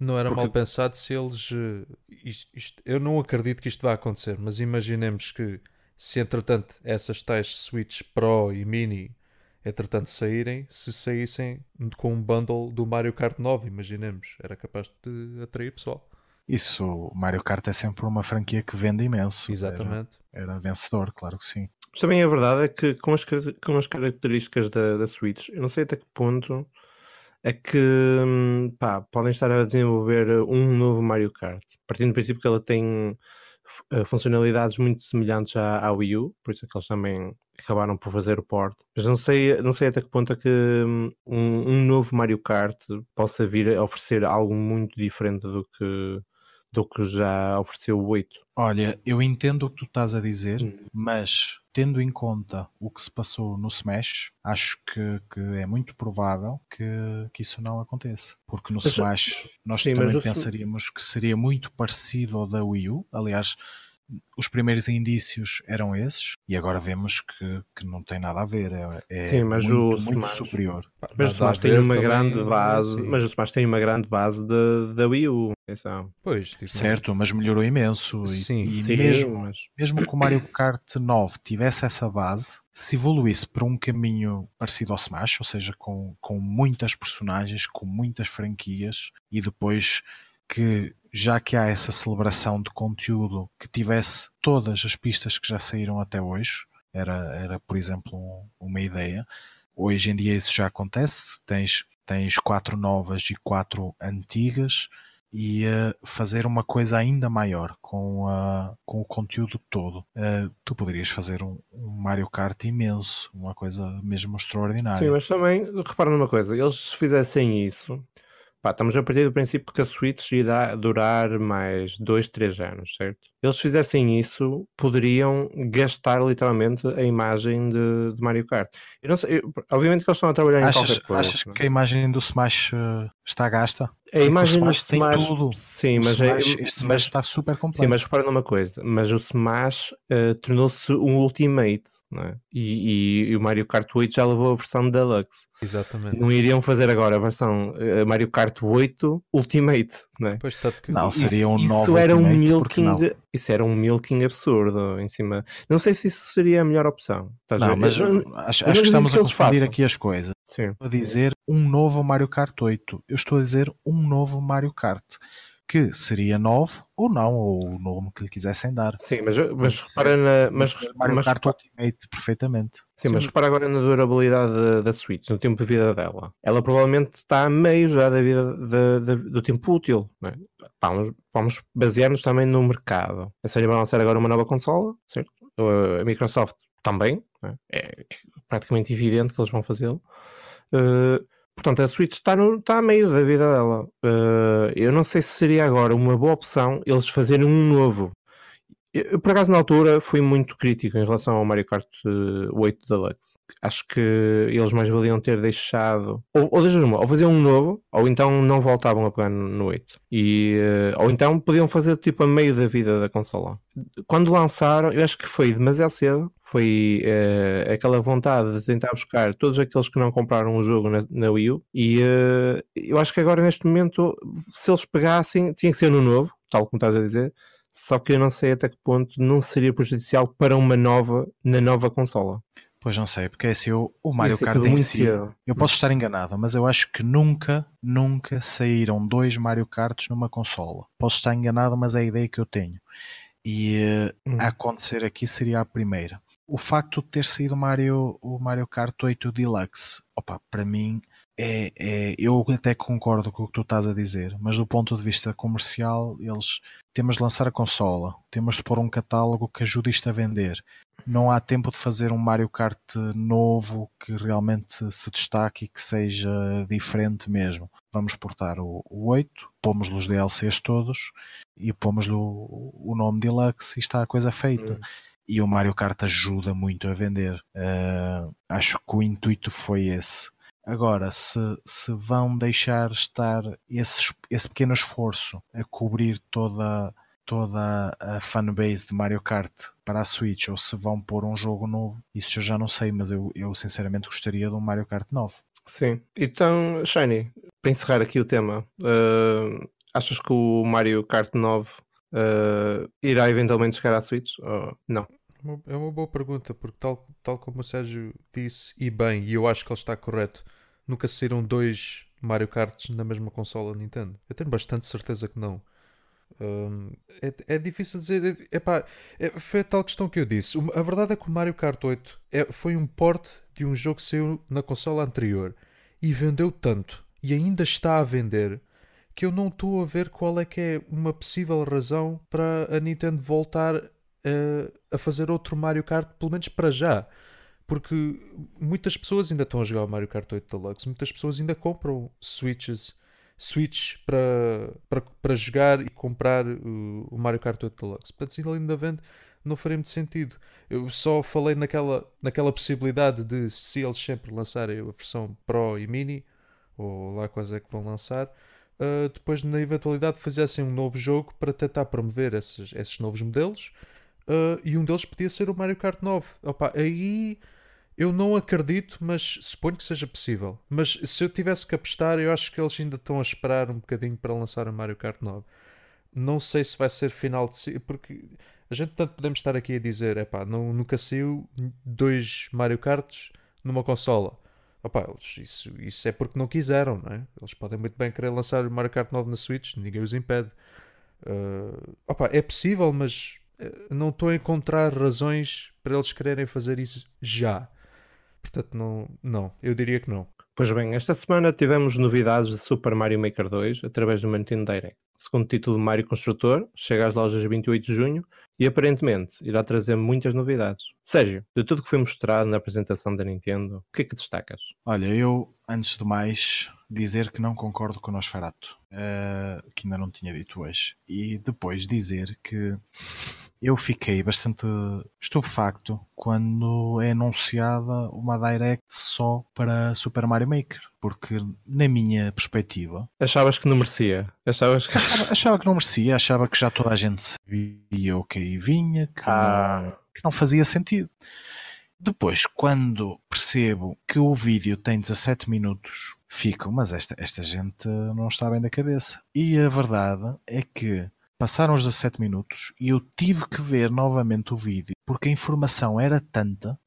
Não era Porque- mal pensado se eles. eh, isto- isto- eu não acredito que isto vá acontecer, mas imaginemos que se entretanto essas tais Switch Pro e Mini entretanto saírem, se saíssem com um bundle do Mario Kart 9, imaginemos, era capaz de atrair pessoal. Isso, o Mario Kart é sempre uma franquia que vende imenso. Exatamente. Era, era vencedor, claro que sim. Mas também a verdade é que com as, com as características da, da Switch, eu não sei até que ponto é que hum, pá, podem estar a desenvolver um novo Mario Kart. Partindo do princípio que ela tem eh, funcionalidades muito semelhantes à, à Wii U, por isso é que eles também acabaram por fazer o port. Mas não sei, não sei até que ponto é que hum, um, um novo Mario Kart possa vir a oferecer algo muito diferente do que, do que já ofereceu o 8. Olha, eu entendo o que tu estás a dizer, Hum. mas tendo em conta o que se passou no Smash, acho que, que é muito provável que, que isso não aconteça. Porque no Mas- Smash nós sim, também pensaríamos que seria muito parecido ao da Wii U. Aliás, os primeiros indícios eram esses e agora vemos que, que não tem nada a ver. É, é Sim, mas muito, o muito Smash- superior. Pá, Mas o Smash tem uma também, grande base, assim. mas o Smash tem uma grande base da da Wii U. Atenção. Pois, tipo, Certo, mas melhorou imenso. E- Sim. e, Sim, mesmo mas mesmo que o Mario Kart 9 tivesse essa base, se evoluísse para um caminho parecido ao Smash, ou seja, com, com muitas personagens, com muitas franquias, e depois que, já que há essa celebração de conteúdo, que tivesse todas as pistas que já saíram até hoje, era, era por exemplo, um- uma ideia. Hoje em dia isso já acontece, tens, tens quatro novas e quatro antigas, e eh, fazer uma coisa ainda maior com, a- com o conteúdo todo. Eh, tu poderias fazer um, um Mario Kart imenso, uma coisa mesmo extraordinária. Sim, mas também, repara numa coisa, eles se fizessem isso, pá, estamos a partir do princípio que a Switch irá durar mais 2, 3 anos, certo? Eles se fizessem isso, poderiam gastar literalmente a imagem de, de Mario Kart. Eu não sei, eu- obviamente que eles estão a trabalhar em achas, qualquer coisa. achas que a imagem do Smash eh, está gasta? A imagem do Smash tem tudo. sim, mas, é- Smash- este Smash mas está super Sim, completo. mas repara numa coisa, mas o Smash eh, tornou-se um Ultimate, não é? E, e- e o Mario Kart 8 já levou a versão Deluxe. Exatamente. Não iriam fazer agora a versão eh, Mario Kart 8 Ultimate, não é? Pois, tanto que, Não, Isso- seria um isso novo era um milking, não? Isso era um milking absurdo em cima. Não sei se isso seria a melhor opção. Estás Não, mas Eu não- acho, eu acho que estamos que a confundir aqui as coisas. Sim. Estou a dizer um novo Mario Kart 8. Eu estou a dizer um novo Mario Kart. Que seria novo ou não, ou o nome que lhe quisessem dar. Sim, mas, mas repara na. Mas, Mario mas, Kart Ultimate, perfeitamente. Sim, mas Sim. repara agora na durabilidade da, Switch, no tempo de vida dela. Ela provavelmente está a meio já da vida da- da- do tempo útil. não é? Vamos, vamos basear-nos também no mercado. A Sony vai lançar agora uma nova consola, certo? A Microsoft também. não é? É, é praticamente evidente que eles vão fazê-lo. Uh, portanto, a Switch está, no, está a meio da vida dela. Uh, eu não sei se seria agora uma boa opção eles fazerem um novo. Eu, por acaso, na altura, fui muito crítico em relação ao Mario Kart eh, 8 Deluxe. Acho que eles mais valiam ter deixado. Ou, ou deixa uma, ou fazer um novo, ou então não voltavam a pegar no no 8. E, eh, ou então podiam fazer tipo a meio da vida da consola. Quando lançaram, eu acho que foi demasiado cedo. Foi eh, aquela vontade de tentar buscar todos aqueles que não compraram o jogo na, na Wii U. E eh, eu acho que agora, neste momento, se eles pegassem, tinha que ser no novo, tal como estás a dizer. Só que eu não sei até que ponto não seria prejudicial para uma nova na nova consola. Pois não sei, porque é assim, o, o Mario Ia ser Kart tudo em si, eu posso estar enganado, mas eu acho que nunca, nunca saíram dois Mario Karts numa consola. Posso estar enganado, mas é a ideia que eu tenho. E eh, Hum. a acontecer aqui seria a primeira. O facto de ter saído Mario, o Mario Kart 8 Deluxe, opa, para mim, é, é- eu até concordo com o que tu estás a dizer, mas do ponto de vista comercial, eles temos de lançar a consola, temos de pôr um catálogo que ajude isto a vender. Não há tempo de fazer um Mario Kart novo que realmente se destaque e que seja diferente mesmo. Vamos portar o, o 8, pomos-lhe os DLCs todos e pomos-lhe o, o nome Deluxe e está a coisa feita Hum. e o Mario Kart ajuda muito a vender. Ah, acho que o intuito foi esse. Agora, se, se vão deixar estar esse, esse pequeno esforço a cobrir toda, toda a fanbase de Mario Kart para a Switch ou se vão pôr um jogo novo, isso eu já não sei, mas eu, eu sinceramente gostaria de um Mario Kart novo. Sim. Então, Shiny, para encerrar aqui o tema, eh, achas que o Mario Kart 9 eh, irá eventualmente chegar à Switch? Ou não? Uma- É uma boa pergunta, porque tal, tal como o Sérgio disse, e bem, e eu acho que ele está correto, nunca saíram dois Mario Karts na mesma consola Nintendo. Eu tenho bastante certeza que não. Hum, é, é difícil dizer. é- é- foi a tal questão que eu disse. A verdade é que o Mario Kart 8 é- foi um port de um jogo que saiu na consola anterior e vendeu tanto e ainda está a vender que eu não estou a ver qual é que é uma possível razão para a Nintendo voltar a, a fazer outro Mario Kart, pelo menos para já. Porque muitas pessoas ainda estão a jogar o Mario Kart 8 Deluxe, muitas pessoas ainda compram Switches Switch para, para, para jogar e comprar o, o Mario Kart 8 Deluxe. Para dizer ainda vende, não faria muito sentido. Eu só falei naquela, naquela possibilidade de se eles sempre lançarem a versão Pro e Mini, ou lá quais é que vão lançar, uh, depois na eventualidade fizessem um novo jogo para tentar promover esses, esses novos modelos. Uh, e um deles podia ser o Mario Kart 9. Opa, aí eu não acredito, mas suponho que seja possível. Mas se eu tivesse que apostar, eu acho que eles ainda estão a esperar um bocadinho para lançar o Mario Kart 9. Não sei se vai ser final de porque a gente tanto podemos estar aqui a dizer, é pá, nunca saiu dois Mario Karts numa consola. Opa, eles, isso, isso é porque não quiseram, não é? Eles podem muito bem querer lançar o Mario Kart 9 na Switch, ninguém os impede. Uh, opa, é possível, mas uh, não estou a encontrar razões para eles quererem fazer isso já. Portanto, não, não, eu diria que não. Pois bem, esta semana tivemos novidades de Super Mario Maker 2 através do Nintendo Direct. Segundo título de Mario Construtor, chega às lojas 28 de junho e aparentemente irá trazer muitas novidades. Sérgio, de tudo que foi mostrado na apresentação da Nintendo, o que é que destacas? Olha, eu, antes de mais, dizer que não concordo com o Nosferatu, uh, que ainda não tinha dito hoje, e depois dizer que eu fiquei bastante estupefacto quando é anunciada uma Direct só para Super Mario Maker, porque na minha perspectiva... Achavas que não merecia? Achavas que... Achava, achava que não merecia, achava que já toda a gente sabia o que aí vinha, que, ah. não, que não fazia sentido. Depois, quando percebo que o vídeo tem 17 minutos, fico, mas esta, esta gente não está bem da cabeça. E a verdade é que Passaram os 17 minutos e eu tive que ver novamente o vídeo porque a informação era tanta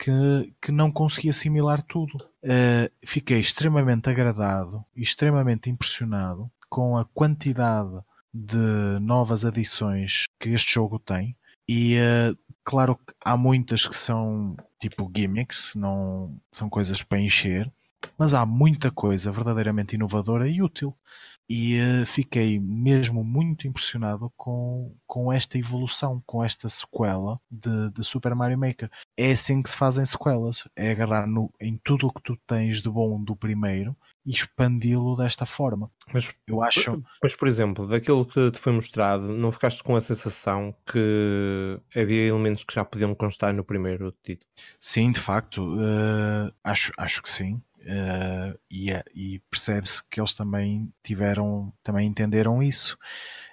que, que não consegui assimilar tudo. Uh, fiquei extremamente agradado e extremamente impressionado com a quantidade de novas adições que este jogo tem. E uh, claro que há muitas que são tipo gimmicks, não são coisas para encher, mas há muita coisa verdadeiramente inovadora e útil e uh, fiquei mesmo muito impressionado com, com esta evolução, com esta sequela de, de, Super Mario Maker. É assim que se fazem sequelas, é agarrar no, em tudo o que tu tens de bom do primeiro e expandi-lo desta forma. Mas eu acho. Mas, por exemplo, daquilo que te foi mostrado, não ficaste com a sensação que havia elementos que já podiam constar no primeiro título? Sim, de facto, uh, acho, acho que sim. Uh, e, é, e percebe-se que eles também tiveram, também entenderam isso.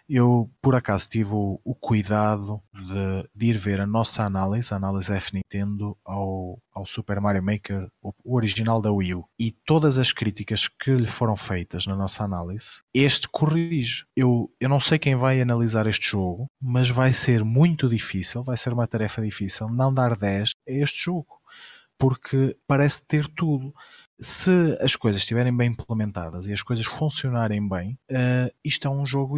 Eu, por acaso, tive o, o cuidado de, de, ir ver a nossa análise, a análise F Nintendo, ao, ao Super Mario Maker, o, o, original da Wii U. E todas as críticas que lhe foram feitas na nossa análise, este corrige. Eu, eu não sei quem vai analisar este jogo, mas vai ser muito difícil, vai ser uma tarefa difícil, não dar 10 a este jogo. Porque parece ter tudo se as coisas estiverem bem implementadas e as coisas funcionarem bem, uh, isto é um jogo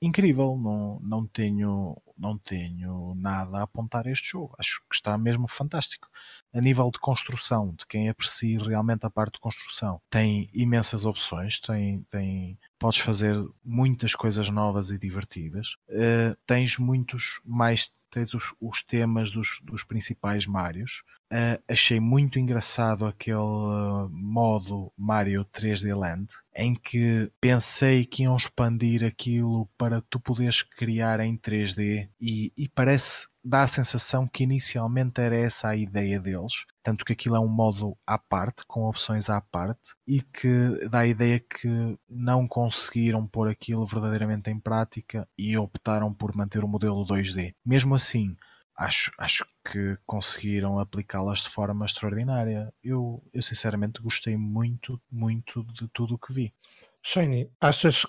incrível. Não, não, tenho, não tenho nada a apontar a este jogo. Acho que está mesmo fantástico. A nível de construção, de quem aprecia realmente a parte de construção, tem imensas opções. Tem, tem, podes fazer muitas coisas novas e divertidas. Uh, tens muitos mais tens os, os temas dos, dos principais Marios. Uh, achei muito engraçado aquele uh, modo Mario 3D Land em que pensei que iam expandir aquilo para tu poderes criar em 3D e, e parece dá a sensação que inicialmente era essa a ideia deles, tanto que aquilo é um modo à parte, com opções à parte, e que dá a ideia que não conseguiram pôr aquilo verdadeiramente em prática e optaram por manter o modelo 2D. Mesmo assim, acho, acho que conseguiram aplicá-las de forma extraordinária. Eu, eu sinceramente gostei muito, muito de tudo o que vi. Shiny, achas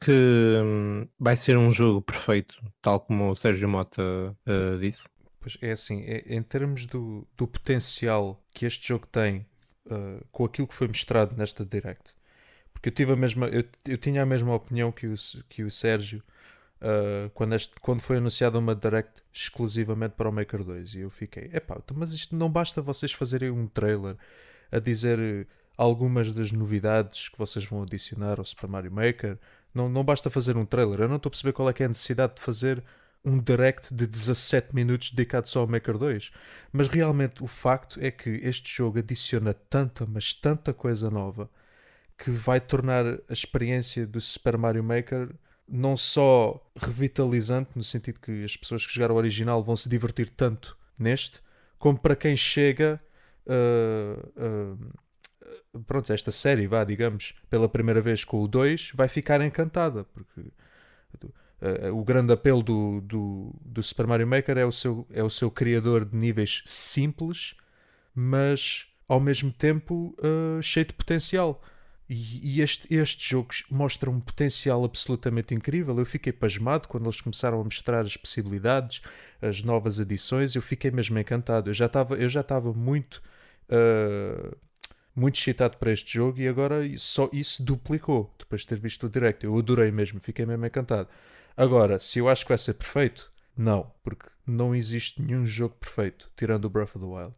que hum, vai ser um jogo perfeito, tal como o Sérgio Mota uh, disse? Pois é assim, é, em termos do, do potencial que este jogo tem uh, com aquilo que foi mostrado nesta Direct, porque eu tive a mesma, eu, eu tinha a mesma opinião que o, que o Sérgio uh, quando, este, quando foi anunciada uma Direct exclusivamente para o Maker 2 e eu fiquei, epá, então, mas isto não basta vocês fazerem um trailer a dizer algumas das novidades que vocês vão adicionar ao Super Mario Maker. Não, não basta fazer um trailer. Eu não estou a perceber qual é, é a necessidade de fazer um direct de 17 minutos dedicado só ao Maker 2. Mas realmente o facto é que este jogo adiciona tanta, mas tanta coisa nova que vai tornar a experiência do Super Mario Maker não só revitalizante, no sentido que as pessoas que jogaram o original vão se divertir tanto neste, como para quem chega. Uh, uh, pronto, esta série, vá, digamos, pela primeira vez com o 2, vai ficar encantada, porque uh, o grande apelo do, do, do, Super Mario Maker é o, seu, é o seu criador de níveis simples, mas ao mesmo tempo cheio de potencial. E, este, este jogo mostra um potencial absolutamente incrível. Eu fiquei pasmado quando eles começaram a mostrar as possibilidades, as novas adições. Eu fiquei mesmo encantado. Eu já estava, eu já estava muito, uh, muito excitado para este jogo e agora só isso duplicou depois de ter visto o direct. Eu adorei mesmo, fiquei mesmo encantado. Agora, se eu acho que vai ser perfeito, não, porque não existe nenhum jogo perfeito, tirando o Breath of the Wild.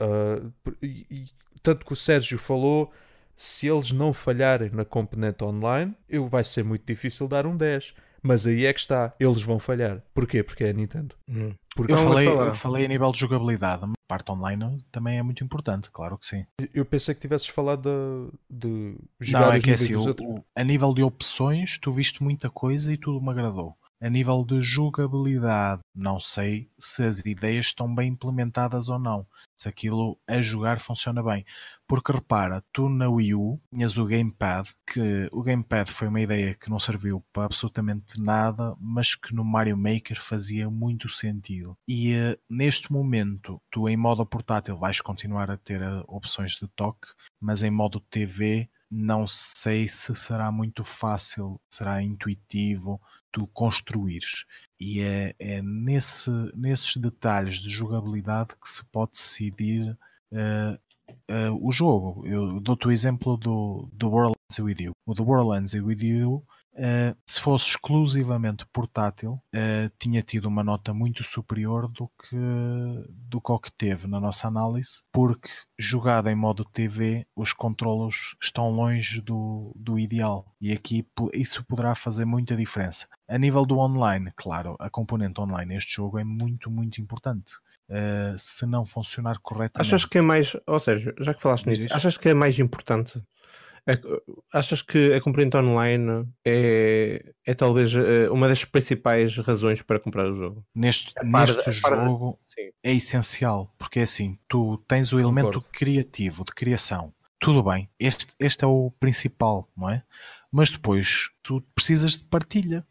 Uh, e, e, tanto que o Sérgio falou se eles não falharem na componente online, eu vai ser muito difícil dar um 10. Mas aí é que está, eles vão falhar. Porquê? Porque é a Nintendo. Hum. Porque eu, falei, eu falei a nível de jogabilidade, a parte online também é muito importante, claro que sim. Eu pensei que tivesses falado de, de jogar Não, é que é assim, o, a nível de opções, tu viste muita coisa e tudo me agradou. A nível de jogabilidade, não sei se as ideias estão bem implementadas ou não. Se aquilo a jogar funciona bem. Porque repara, tu na Wii U tinhas o Gamepad, que o Gamepad foi uma ideia que não serviu para absolutamente nada, mas que no Mario Maker fazia muito sentido. E uh, neste momento, tu em modo portátil vais continuar a ter uh, opções de toque, mas em modo TV não sei se será muito fácil, será intuitivo tu construires. E é, é nesse, nesses detalhes de jogabilidade que se pode decidir uh, uh, o jogo. Eu dou-te o exemplo do, do Worldlands With You. O do Worldlands With You Uh, se fosse exclusivamente portátil, uh, tinha tido uma nota muito superior do que, do que o que teve na nossa análise, porque jogado em modo TV, os controlos estão longe do, do ideal e aqui isso poderá fazer muita diferença. A nível do online, claro, a componente online neste jogo é muito, muito importante. Uh, se não funcionar corretamente. Achas que é mais, ou seja, já que falaste nisso, achas que é mais importante achas que a componente online é, é talvez eh, uma das principais razões para comprar o jogo? Neste, neste jogo é essencial, porque é assim, tu tens o elemento Concordo. criativo, de criação. Tudo bem, este, este é o principal, não é? Mas depois tu precisas de partilha.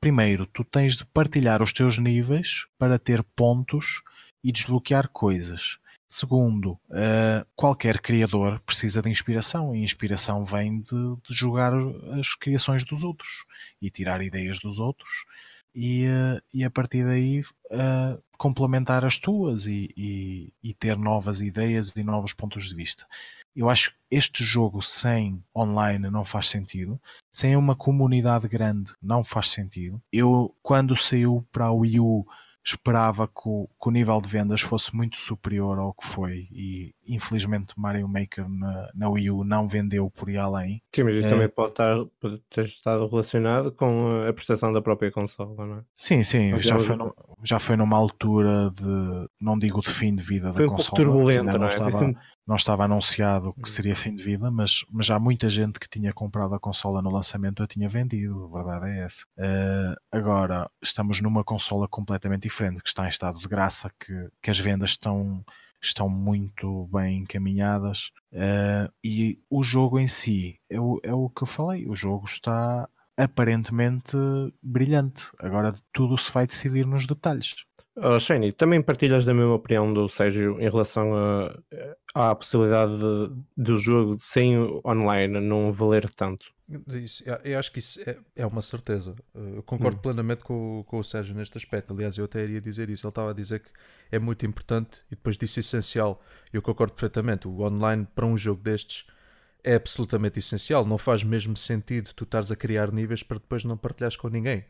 Primeiro, tu tens de partilhar os teus níveis para ter pontos e desbloquear coisas. Segundo, uh, qualquer criador precisa de inspiração e inspiração vem de, de, jogar as criações dos outros e tirar ideias dos outros e, uh, e a partir daí uh, complementar as tuas e, e, e, ter novas ideias e novos pontos de vista. Eu acho que este jogo sem online não faz sentido, sem uma comunidade grande não faz sentido. Eu, quando saiu para a Wii U, esperava que o, que o, nível de vendas fosse muito superior ao que foi e infelizmente Mario Maker na, na Wii U não vendeu por aí além. Sim, mas isso é... também pode, estar, pode ter estado relacionado com a prestação da própria consola, não é? Sim, sim, já foi, no, já foi numa altura de, não digo de fim de vida foi da um consola. Turbulenta, não, é? Estava, não estava anunciado que hum. seria fim de vida, mas, mas já muita gente que tinha comprado a consola no lançamento a tinha vendido, a verdade é essa. Uh, agora, estamos numa consola completamente diferente, que está em estado de graça, que, que as vendas estão, estão muito bem encaminhadas uh, e o jogo em si é o, é o que eu falei, o jogo está aparentemente brilhante. Agora tudo se vai decidir nos detalhes. Oh, Shane, também partilhas da mesma opinião do Sérgio em relação a, à possibilidade de, do jogo sem online não valer tanto? Isso, eu acho que isso é, é uma certeza. Eu concordo hum. plenamente com, com o Sérgio neste aspecto. Aliás, eu até iria dizer isso. Ele estava a dizer que é muito importante e depois disse essencial. Eu concordo perfeitamente. O online para um jogo destes é absolutamente essencial. Não faz mesmo sentido tu estares a criar níveis para depois não partilhares com ninguém.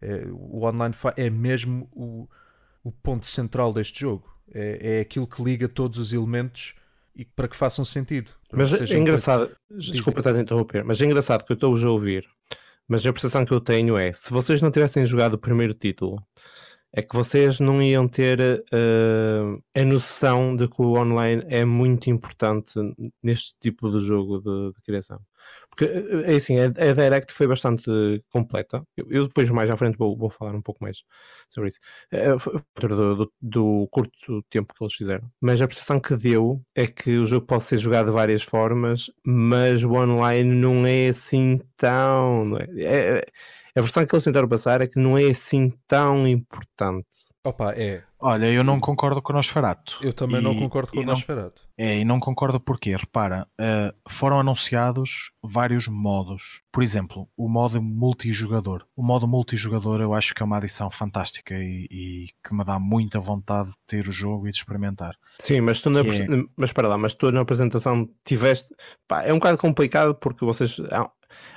É, o online é mesmo o o ponto central deste jogo. É, é aquilo que liga todos os elementos e para que façam sentido. Mas é engraçado, desculpa estar a interromper, mas é engraçado que eu estou a ouvir, mas a percepção que eu tenho é, se vocês não tivessem jogado o primeiro título, é que vocês não iam ter uh, a noção de que o online é muito importante neste tipo de jogo de, de criação. Porque é assim, a, a Direct foi bastante completa. Eu, eu, depois mais à frente vou, vou falar um pouco mais sobre isso. É, do, do, do, curto tempo que eles fizeram. Mas a percepção que deu é que o jogo pode ser jogado de várias formas, mas o online não é assim tão. É, é, a versão que eles tentaram passar é que não é assim tão importante. Opa, é. Olha, eu não concordo com o Nosferato. Eu também e, não concordo com o Nosferato. É, e não concordo porque, repara, uh, foram anunciados vários modos. Por exemplo, o modo multijogador. O modo multijogador eu acho que é uma adição fantástica e, e que me dá muita vontade de ter o jogo e de experimentar. Sim, mas tu na, é... mas para lá, mas tu na apresentação tiveste. Pá, é um bocado complicado porque vocês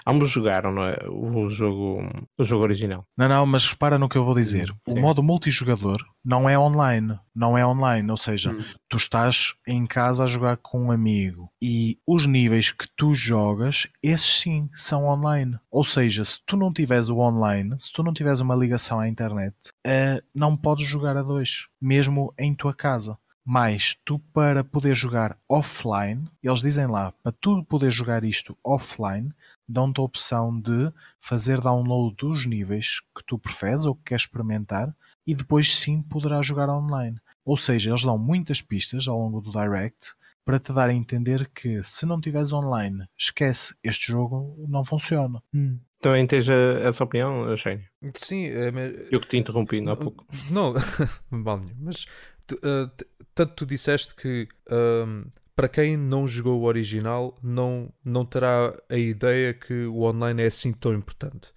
ambos jogaram não é? o, jogo, o jogo original. Não, não, mas repara no que eu vou dizer. Sim. O modo multijogador não é online. Não é online, ou seja, hum. tu estás em casa a jogar com um amigo e os níveis que tu jogas, esses sim são online. Ou seja, se tu não tiveres o online, se tu não tiveres uma ligação à internet, uh, não podes jogar a dois, mesmo em tua casa. Mas tu para poder jogar offline, eles dizem lá, para tu poder jogar isto offline, dão-te a opção de fazer download dos níveis que tu preferes ou que queres experimentar e depois sim poderás jogar online. Ou seja, eles dão muitas pistas ao longo do Direct para te dar a entender que se não tiveres online, esquece, este jogo não funciona. Hum. Também tens essa opinião, Shane? Sim. É, Eu que te interrompi há pouco. Não, mal mas tu, uh, tanto tu disseste que um, para quem não jogou o original não, não terá a ideia que o online é assim tão importante.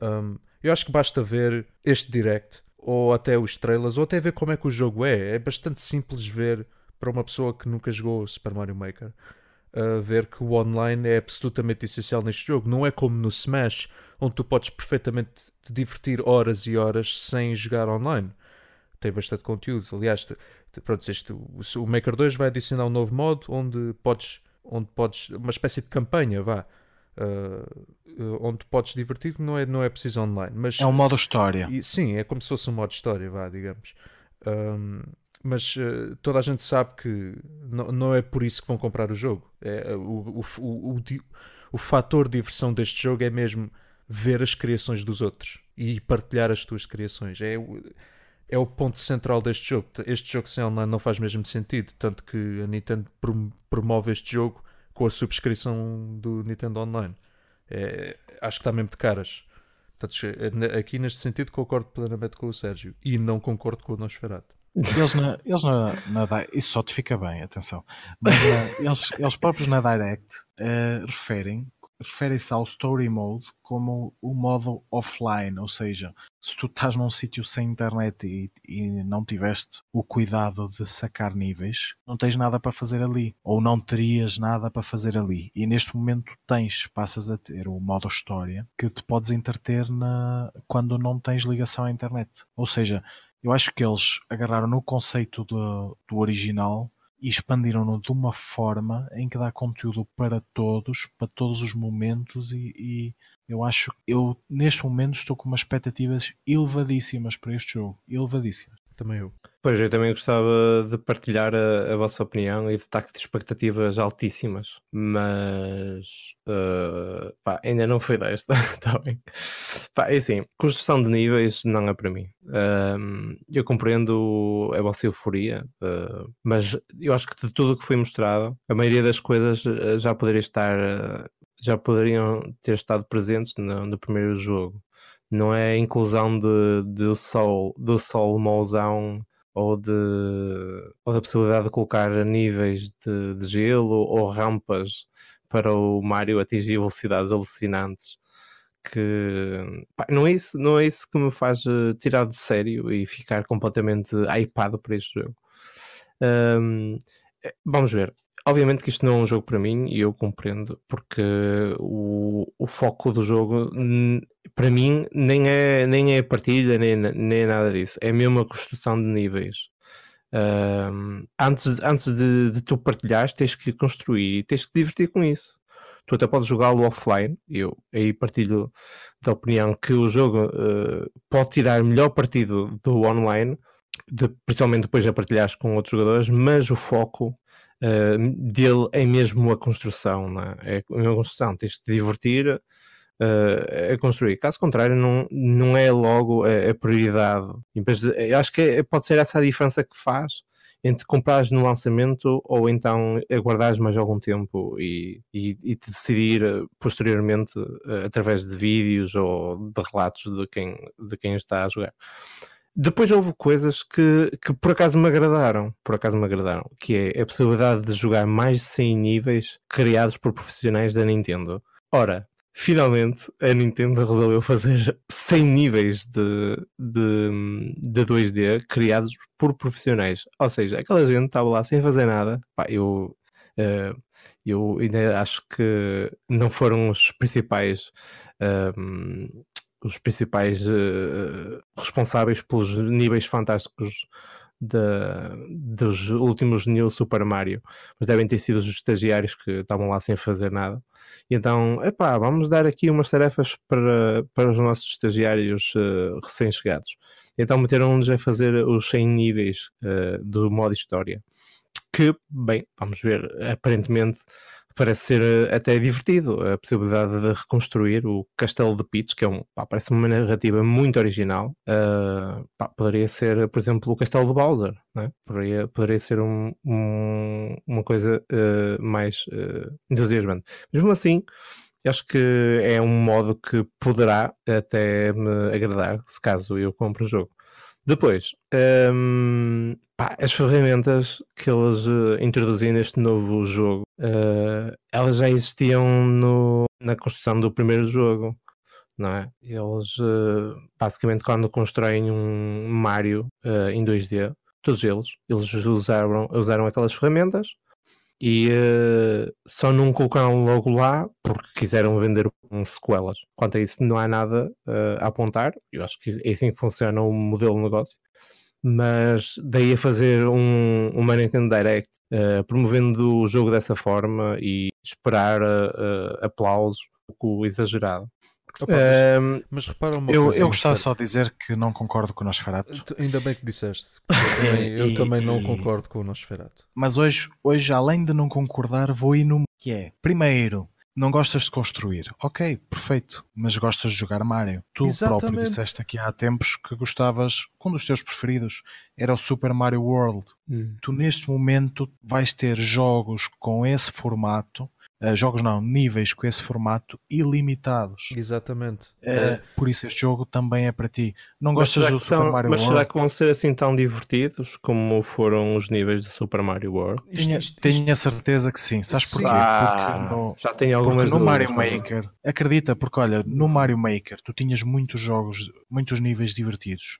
Um, eu acho que basta ver este direct ou até os trailers ou até ver como é que o jogo é. É bastante simples ver para uma pessoa que nunca jogou Super Mario Maker. Uh, ver que o online é absolutamente essencial neste jogo. Não é como no Smash, onde tu podes perfeitamente te divertir horas e horas sem jogar online. Tem bastante conteúdo. Aliás, pronto, este, o Maker 2 vai adicionar um novo modo onde podes, onde podes uma espécie de campanha, vá. Uh, onde podes divertir, não é, não é preciso online. Mas, é um modo história. E, sim, é como se fosse um modo história, vá, digamos. Um, mas uh, toda a gente sabe que não, não é por isso que vão comprar o jogo. É, o, o, o, o, o fator de diversão deste jogo é mesmo ver as criações dos outros e partilhar as tuas criações. É, é o ponto central deste jogo. Este jogo sem online não faz mesmo sentido, tanto que a Nintendo promove este jogo com a subscrição do Nintendo Online. É, acho que está mesmo de caras. Portanto, aqui neste sentido concordo plenamente com o Sérgio e não concordo com o Nosferatu. Eles na, eles na, na isso só te fica bem, atenção. Mas eles, eles próprios na Direct uh, referem refere-se ao Story Mode como o modo offline, ou seja, se tu estás num sítio sem internet e, e, não tiveste o cuidado de sacar níveis, não tens nada para fazer ali, ou não terias nada para fazer ali. E neste momento tens, passas a ter o modo história que te podes entreter na, quando não tens ligação à internet. Ou seja, eu acho que eles agarraram no conceito do, do original e expandiram-no de uma forma em que dá conteúdo para todos, para todos os momentos e, e, eu acho que eu neste momento estou com umas expectativas elevadíssimas para este jogo, elevadíssimas. Também eu. Pois, eu também gostava de partilhar a, a vossa opinião e de estar de expectativas altíssimas, mas uh, pá, ainda não foi desta, está bem? Pá, é assim, construção de níveis não é para mim. Uh, eu compreendo a vossa euforia, uh, mas eu acho que de tudo o que foi mostrado, a maioria das coisas eh, já poderia estar, já poderiam ter estado presentes no, no primeiro jogo não é a inclusão de, de sol, do sol mauzão ou, de, ou da possibilidade de colocar níveis de, de gelo ou rampas para o Mario atingir velocidades alucinantes que pá, não, é isso, não é isso que me faz uh, tirar do sério e ficar completamente hypado por este jogo. Um, eh, vamos ver. Obviamente que isto não é um jogo para mim e eu compreendo, porque o, o foco do jogo para mim nem é, nem é partilha, nem, nem é nada disso. É mesmo a construção de níveis. Uh, antes antes de, de, tu partilhares, tens que construir e tens que divertir com isso. Tu até podes jogá-lo offline. Eu aí partilho da opinião que o jogo uh, pode tirar melhor partido do online, de, principalmente depois de partilhares com outros jogadores, mas o foco uh, dele é mesmo a construção, é? é a construção, tens de te divertir uh, a construir. Caso contrário, não, não é logo a, a prioridade. De, acho que é, pode ser essa a diferença que faz entre comprares no lançamento ou então aguardares mais algum tempo e, e, e te decidir eh, posteriormente através de vídeos ou de relatos de quem, de quem está a jogar. Depois houve coisas que, que por acaso me agradaram, por acaso me agradaram, que é a possibilidade de jogar mais de 100 níveis criados por profissionais da Nintendo. Ora, finalmente a Nintendo resolveu fazer 100 níveis de, de, de 2D criados por profissionais. Ou seja, aquela gente estava lá sem fazer nada. Pá, eu, uh, eu ainda acho que não foram os principais. Uh, os principais uh, responsáveis pelos níveis fantásticos dos últimos New Super Mario, mas devem ter sido os estagiários que estavam lá sem fazer nada. E então, epá, vamos dar aqui umas tarefas para, para os nossos estagiários uh, recém-chegados. Então meteram-nos a fazer os 100 níveis uh, do modo história. Que, bem, vamos ver, aparentemente parece ser eh, até divertido a possibilidade de reconstruir o Castelo de Peach, que é um, pá, parece uma narrativa muito original. Uh, pá, poderia ser, por exemplo, o Castelo de Bowser, né? poderia, poderia ser um, um, uma coisa uh, mais uh, entusiasmante. Mesmo assim, acho que é um modo que poderá até me agradar, se caso eu compre o jogo. Depois, um, pá, as ferramentas que eles uh, introduzem neste novo jogo, uh, elas já existiam no, na construção do primeiro jogo, não é? Eles, uh, basicamente, quando constroem um Mario em 2D, todos eles, eles usaram, usaram aquelas ferramentas e uh, só não colocaram logo lá porque quiseram vender sequelas. Quanto a isso, não há nada uh, a apontar. Eu acho que é assim que funciona o modelo de negócio. Mas daí a fazer um, um Nintendo Direct uh, promovendo o jogo dessa forma e esperar aplausos, um pouco exagerado. Opa, mas, mas repara uma eu, coisa. Eu gostava só de dizer que não concordo com o Nosferatu. Ainda bem que disseste. Eu também, eu e, também não e, concordo com o Nosferatu. Mas hoje, hoje, além de não concordar, vou ir no que é. Primeiro, não gostas de construir. Ok, perfeito. Mas gostas de jogar Mario. Tu Exatamente. próprio disseste aqui há tempos que gostavas, um dos teus preferidos era o Super Mario World. Hum. Tu neste momento vais ter jogos com esse formato jogos não, níveis com esse formato ilimitados. Exatamente. Uh, por isso este jogo também é para ti. Não mas gostas do Super são, Mario mas World? Mas será que vão ser assim tão divertidos como foram os níveis de Super Mario World? Tenho, tenho a certeza que sim. Sabes porquê? Ah, porque no, já tenho algumas porque no Mario Maker, acredita, porque olha, no Mario Maker tu tinhas muitos jogos, muitos níveis divertidos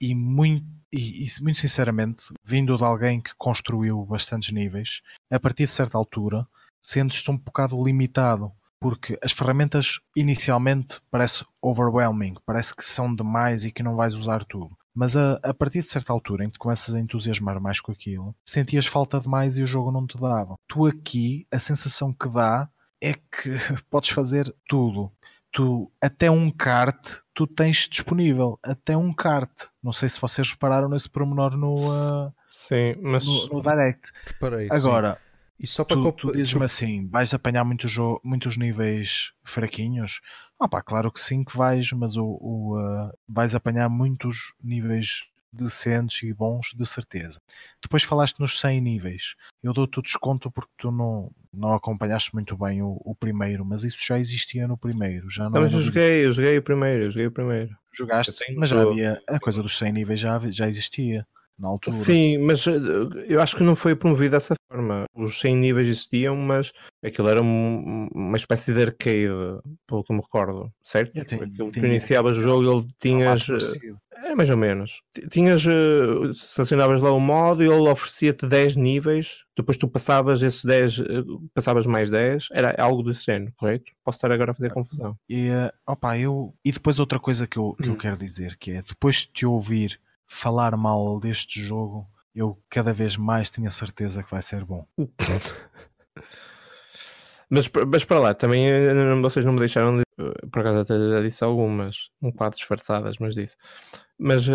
e muito, e, e, muito sinceramente, vindo de alguém que construiu bastantes níveis, a partir de certa altura sentes-te um bocado limitado, porque as ferramentas inicialmente parece overwhelming, parece que são demais e que não vais usar tudo. Mas a, a partir de certa altura em que começas a entusiasmar mais com aquilo, sentias falta de mais e o jogo não te dava. Tu aqui, a sensação que dá é que podes fazer tudo. Tu, até um kart, tu tens disponível. Até um kart. Não sei se vocês repararam nesse promenor no, uh, sim, mas... no, no Direct. Reparei, Agora, sim. E só para tu, tu dizes-me assim, vais apanhar muitos, muitos níveis fraquinhos? Ah pá, claro que sim que vais, mas o, o uh, vais apanhar muitos níveis decentes e bons, de certeza. Depois falaste nos 100 níveis. Eu dou-te o desconto porque tu não, não acompanhaste muito bem o, o primeiro, mas isso já existia no primeiro. Já não então, mas eu joguei, eu joguei o primeiro, eu joguei o primeiro. Jogaste, mas já havia, a coisa dos 100 níveis já, já existia na altura. Sim, mas eh, eu acho que não foi promovido dessa forma. Os 100 níveis existiam, mas aquilo era uma espécie de arcade, pelo que me recordo, certo? Tenho, aquilo que iniciavas o jogo, ele tinhas. Eh, era mais ou menos. Tinhas. Eh, selecionavas lá o modo e ele oferecia-te 10 níveis, depois tu passavas esses 10, passavas mais 10, era algo do género, correto? Posso estar agora a fazer confusão. E, opa, eu, e depois outra coisa que eu, que hum. eu quero dizer, que é depois de te ouvir falar mal deste jogo, eu cada vez mais tenho a certeza que vai ser bom. Mas, mas para lá, também vocês não me deixaram de, por acaso até já disse algumas, um quadro disfarçadas, mas disse. Mas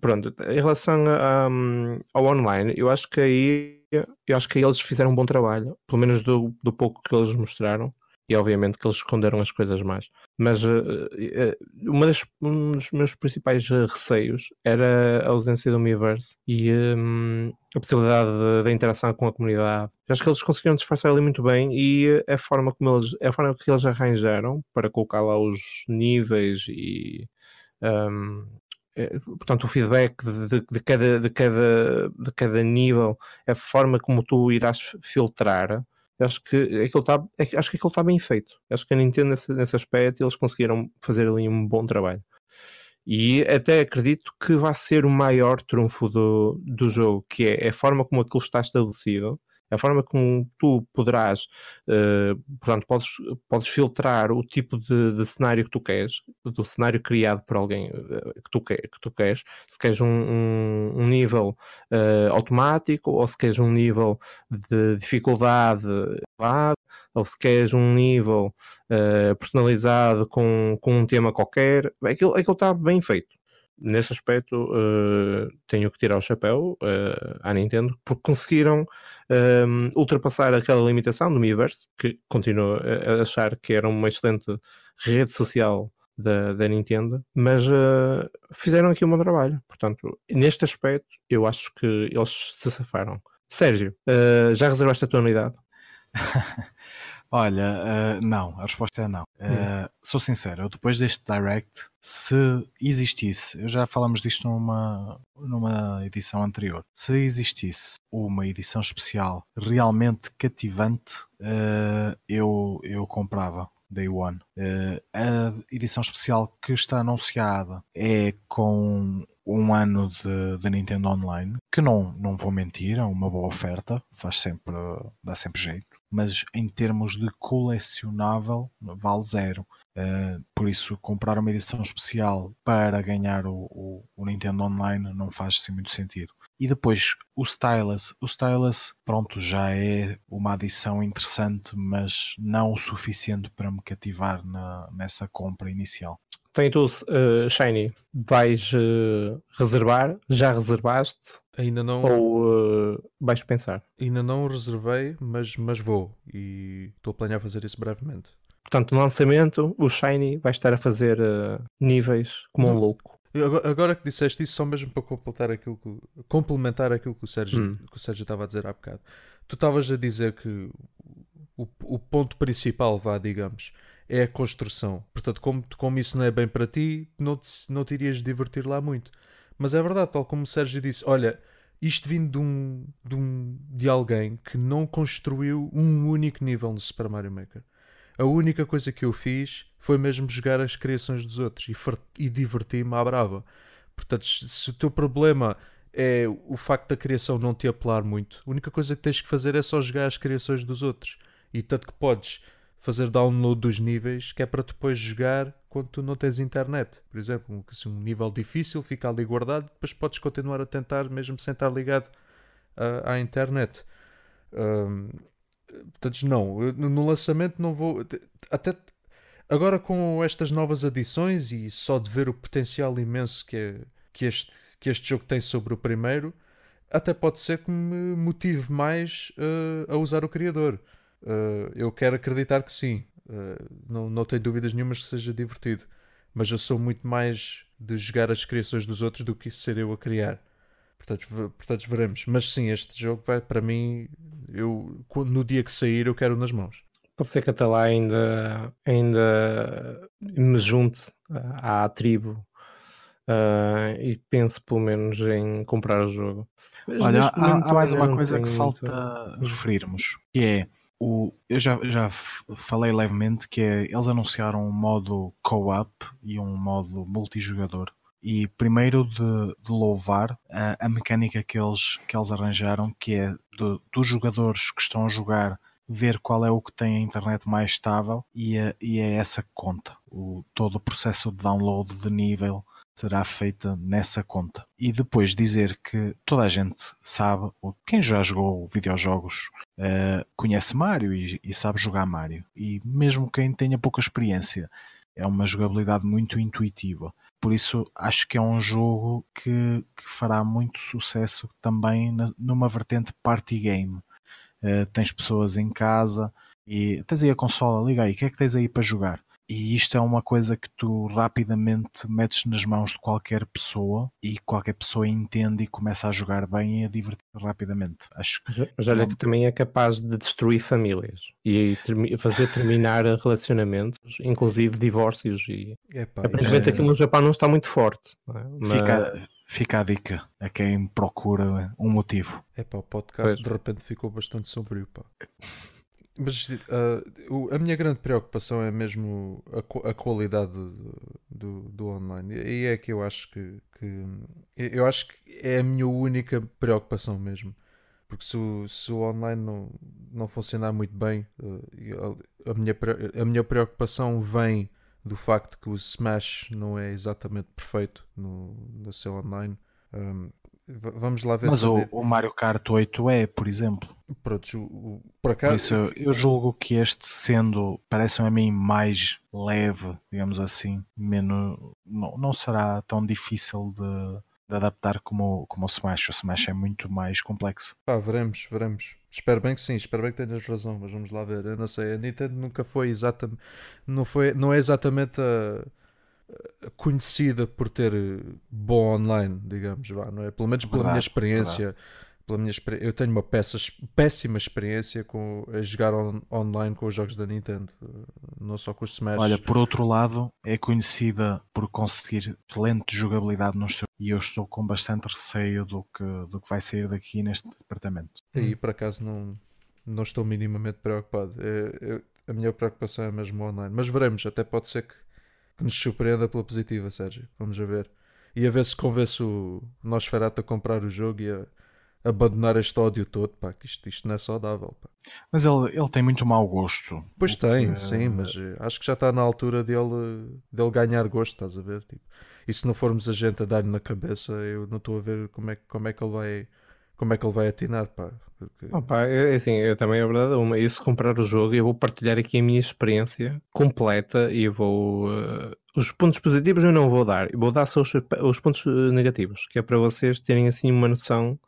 pronto, em relação a, um, ao online, eu acho que aí eu acho que aí eles fizeram um bom trabalho, pelo menos do, do pouco que eles mostraram e obviamente que eles esconderam as coisas mais. Mas uh, uh, uma das, um dos meus principais receios era a ausência do Miiverse e um, a possibilidade da interação com a comunidade. Acho que eles conseguiram disfarçar ali muito bem e a forma como eles, a forma que eles arranjaram para colocar lá os níveis e um, portanto o feedback de, de, cada, de, cada, de cada nível, a forma como tu irás filtrar acho que aquilo está acho que aquilo está bem feito. Acho que a Nintendo nesse, nesse aspecto eles conseguiram fazer ali um bom trabalho. E até acredito que vai ser o maior trunfo do, do jogo, que é a forma como aquilo está estabelecido a forma como tu poderás, uh, portanto, podes, podes filtrar o tipo de, de, cenário que tu queres, do cenário criado por alguém uh, que, tu quer, que tu queres, se queres um, um, um nível uh, automático ou se queres um nível de dificuldade elevado, ou se queres um nível personalizado com, com um tema qualquer, aquilo está bem feito nesse aspecto uh, tenho que tirar o chapéu uh, à Nintendo porque conseguiram um, ultrapassar aquela limitação do Miiverse que continuo a achar que era uma excelente rede social da, da Nintendo mas uh, fizeram aqui um bom trabalho portanto neste aspecto eu acho que eles se safaram Sérgio, já reservaste a tua unidade? Olha, uh, não, a resposta é não. Uh, sou sincero, depois deste Direct, se existisse, eu já falamos disto numa, numa edição anterior, se existisse uma edição especial realmente cativante, uh, eu, eu comprava. Day One. a edição especial que está anunciada é com um ano de, de, Nintendo Online, que não, não vou mentir, é uma boa oferta, faz sempre, dá sempre jeito mas em termos de colecionável vale zero. Uh, por isso, comprar uma edição especial para ganhar o, o, o, Nintendo Online não faz assim muito sentido. E depois, o Stylus. O Stylus, pronto, já é uma adição interessante, mas não o suficiente para me cativar na, nessa compra inicial. Tem tudo, uh, Shiny. Vais uh, reservar? Já reservaste? Ainda não. Ou uh, vais pensar? Ainda não reservei, mas, mas vou. E estou a planear fazer isso brevemente. Portanto, no lançamento, o Shiny vai estar a fazer níveis como não. um louco. Agora que disseste isso, só mesmo para completar aquilo que, complementar aquilo que o Sérgio, hum. que o Sérgio estava a dizer há bocado. Tu estavas a dizer que o, o ponto principal, vá, digamos, é a construção. Portanto, como, como isso não é bem para ti, não te, não te irias divertir lá muito. Mas é verdade, tal como o Sérgio disse, olha, isto vindo de, um, de, um, de alguém que não construiu um único nível no Super Mario Maker. A única coisa que eu fiz foi mesmo jogar as criações dos outros e, e divertir-me à brava. Portanto, se o teu problema é o facto da criação não te apelar muito, a única coisa que tens que fazer é só jogar as criações dos outros. E tanto que podes fazer download dos níveis que é para depois jogar quando tu não tens internet. Por exemplo, assim, um nível difícil fica ali guardado, depois podes continuar a tentar mesmo sem estar ligado uh, à internet. Um, portanto, não, no lançamento não vou. Até agora com estas novas adições e só de ver o potencial imenso que, é, que, este, que este jogo tem sobre o primeiro, até pode ser que me motive mais uh, a usar o criador. Uh, eu quero acreditar que sim. Uh, não, não tenho dúvidas nenhumas que seja divertido. Mas eu sou muito mais de jogar as criações dos outros do que ser eu a criar. Portanto, portanto veremos. Mas sim, este jogo vai para mim. Eu, no dia que sair, eu quero nas mãos. Pode ser que até lá ainda, ainda me junte à, à tribo uh, e pense pelo menos em comprar o jogo. Mas Olha, há, há, mais uma coisa que falta muito... referirmos, que é o, eu já, já falei levemente que é, eles anunciaram um modo co-op e um modo multijogador. E primeiro de, de louvar a, a, mecânica que eles, que eles arranjaram, que é de, dos jogadores que estão a jogar ver qual é o que tem a internet mais estável e é, e é essa que conta. O, todo o processo de download de nível será feita nessa conta. E depois dizer que toda a gente sabe, ou quem já jogou videojogos uh, conhece Mario e, e sabe jogar Mario. E mesmo quem tenha pouca experiência, é uma jogabilidade muito intuitiva. Por isso acho que é um jogo que, que fará muito sucesso também na, numa vertente party game. Uh, tens pessoas em casa e tens aí a consola, liga aí, o que é que tens aí para jogar? E isto é uma coisa que tu rapidamente metes nas mãos de qualquer pessoa e qualquer pessoa entende e começa a jogar bem e a divertir rapidamente. Acho que mas olha que também é capaz de destruir famílias e fazer terminar relacionamentos, inclusive divórcios. E Epá, aparentemente é... aquilo no Japão não está muito forte. É? Mas... Fica, fica a dica a quem procura um motivo. É pá, o podcast pois. de repente ficou bastante sombrio. Pá. Mas uh, a minha grande preocupação é mesmo a, a qualidade do, do, online. E é que eu acho que, que, eu acho que é a minha única preocupação mesmo. Porque se o, se o online não, não funcionar muito bem, uh, a, minha, a minha preocupação vem do facto que o Smash não é exatamente perfeito no, no seu online. Um, Vamos lá ver Mas o, o, Mario Kart 8 é, por exemplo. Pronto, o, por acaso. Por isso, eu, eu julgo que este, sendo, parece-me a mim mais leve, digamos assim, menos, não, não será tão difícil de, de adaptar como, como o Smash. O Smash é muito mais complexo. Pá, veremos, veremos. Espero bem que sim, espero bem que tenhas razão, mas vamos lá ver. Eu não sei, a Nintendo nunca foi exatamente. Não, foi, não é exatamente a conhecida por ter bom online, digamos, vá, não é? Pelo menos pela verdade, minha experiência. Pela minha, eu tenho uma peça, péssima experiência com, a jogar on, online com os jogos da Nintendo, não só com os Smash. Olha, por outro lado, é conhecida por conseguir excelente jogabilidade nos seus e eu estou com bastante receio do que, do que vai sair daqui neste departamento. E por acaso não, não estou minimamente preocupado. É, a minha preocupação é mesmo online. Mas veremos, até pode ser que que nos surpreenda pela positiva, Sérgio. Vamos a ver. E a ver se convence o Nosferatu a comprar o jogo e a abandonar este ódio todo, pá, que isto, isto não é saudável. Pá. Mas ele, ele tem muito mau gosto. Pois tem, sim, mas eh, acho que já está na altura dele, dele ganhar gosto, estás a ver? Tipo, e se não formos a gente a dar-lhe na cabeça, eu não estou a ver como é, como é que ele vai como é que ele vai atinar, pá. Porque... Oh, pá, é, é assim, eu também é verdade, uma, e se comprar o jogo, eu vou partilhar aqui a minha experiência completa e vou. Uh, os pontos positivos eu não vou dar, vou dar só os, os pontos eh, negativos, que é para vocês terem assim uma noção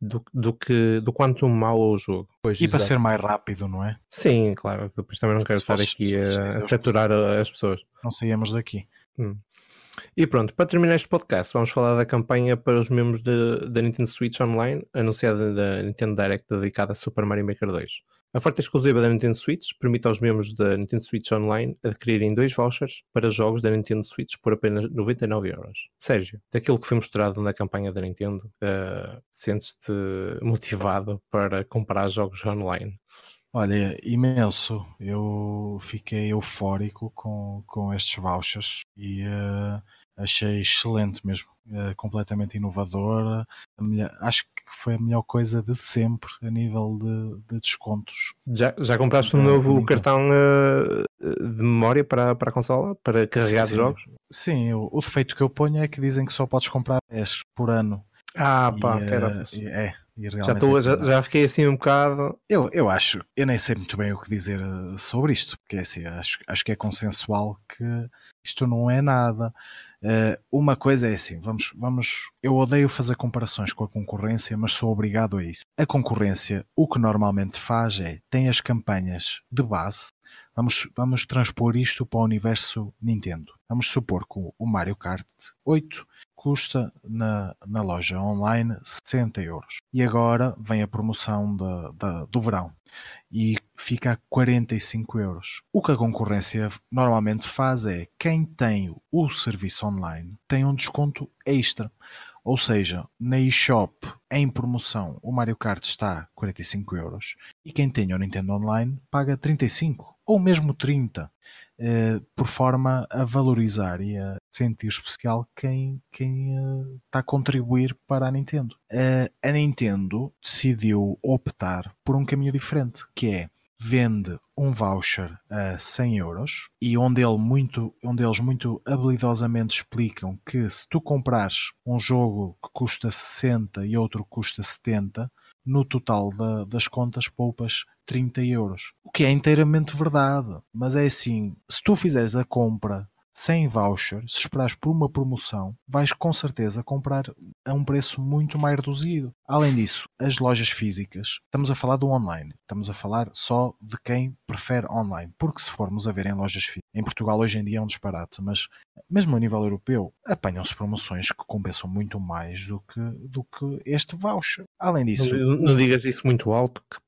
do, do, que, do quanto mal é o jogo. Pois, e exato. para ser mais rápido, não é? Sim, claro. Depois também não quero se estar fosse, aqui a, a saturar as pessoas. Não saíamos daqui. Hum. E pronto, para terminar este podcast, vamos falar da campanha para os membros da Nintendo Switch Online, anunciada da Nintendo Direct dedicada a Super Mario Maker 2. A oferta exclusiva da Nintendo Switch permite aos membros da Nintendo Switch Online adquirirem dois vouchers para jogos da Nintendo Switch por apenas 99 euros. Sérgio, daquilo que foi mostrado na campanha da Nintendo, uh, sentes-te motivado para comprar jogos online? Olha, imenso. Eu fiquei eufórico com, com estes vouchers e uh, achei excelente mesmo. Uh, completamente inovadora. acho que foi a melhor coisa de sempre a nível de, de descontos. Já, já compraste um novo cartão uh, de memória para, para a consola? Para carregar sim, jogos? Sim, o, o defeito que eu ponho é que dizem que só podes comprar 10 por ano. Ah, pá, e, é, já, tô, já, já, fiquei assim um bocado. Eu, eu acho, eu nem sei muito bem o que dizer eh, sobre isto, porque é assim, acho, acho que é consensual que isto não é nada. Uh, uma coisa é assim, vamos, vamos. Eu odeio fazer comparações com a concorrência, mas sou obrigado a isso. A concorrência, o que normalmente faz é tem as campanhas de base. Vamos, vamos transpor isto para o universo Nintendo. Vamos supor que o Mario Kart 8 custa na, na loja online 60 euros. E agora vem a promoção da, da, do verão e fica a 45 euros. O que a concorrência normalmente faz é quem tem o serviço online tem um desconto extra. Ou seja, na eShop em promoção o Mario Kart está a 45 euros e quem tem o Nintendo Online paga 35 ou mesmo 30. Eh, por forma a valorizar e a sentir especial quem, quem está a contribuir para a Nintendo. Uh, a Nintendo decidiu optar por um caminho diferente, que é vende um voucher a 100 euros e onde, ele muito, onde eles muito habilidosamente explicam que se tu comprares um jogo que custa 60 e outro custa 70, no total da, das contas poupas 30 euros. O que é inteiramente verdade, mas é assim, se tu fizeres a compra sem voucher, se esperares por uma promoção, vais com certeza comprar a um preço muito mais reduzido. Além disso, as lojas físicas, estamos a falar do online, estamos a falar só de quem prefere online, porque se formos a ver em lojas físicas, em Portugal hoje em dia é um disparate, mas mesmo a nível europeu, apanham-se promoções que compensam muito mais do que, do que este voucher. Além disso. Não, não digas isso muito alto, que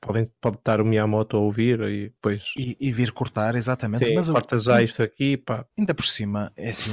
podem, pode estar o Miyamoto a ouvir e depois. E, e vir cortar, exatamente. Sim, mas corta já isto aqui, pá. Ainda por cima, é assim,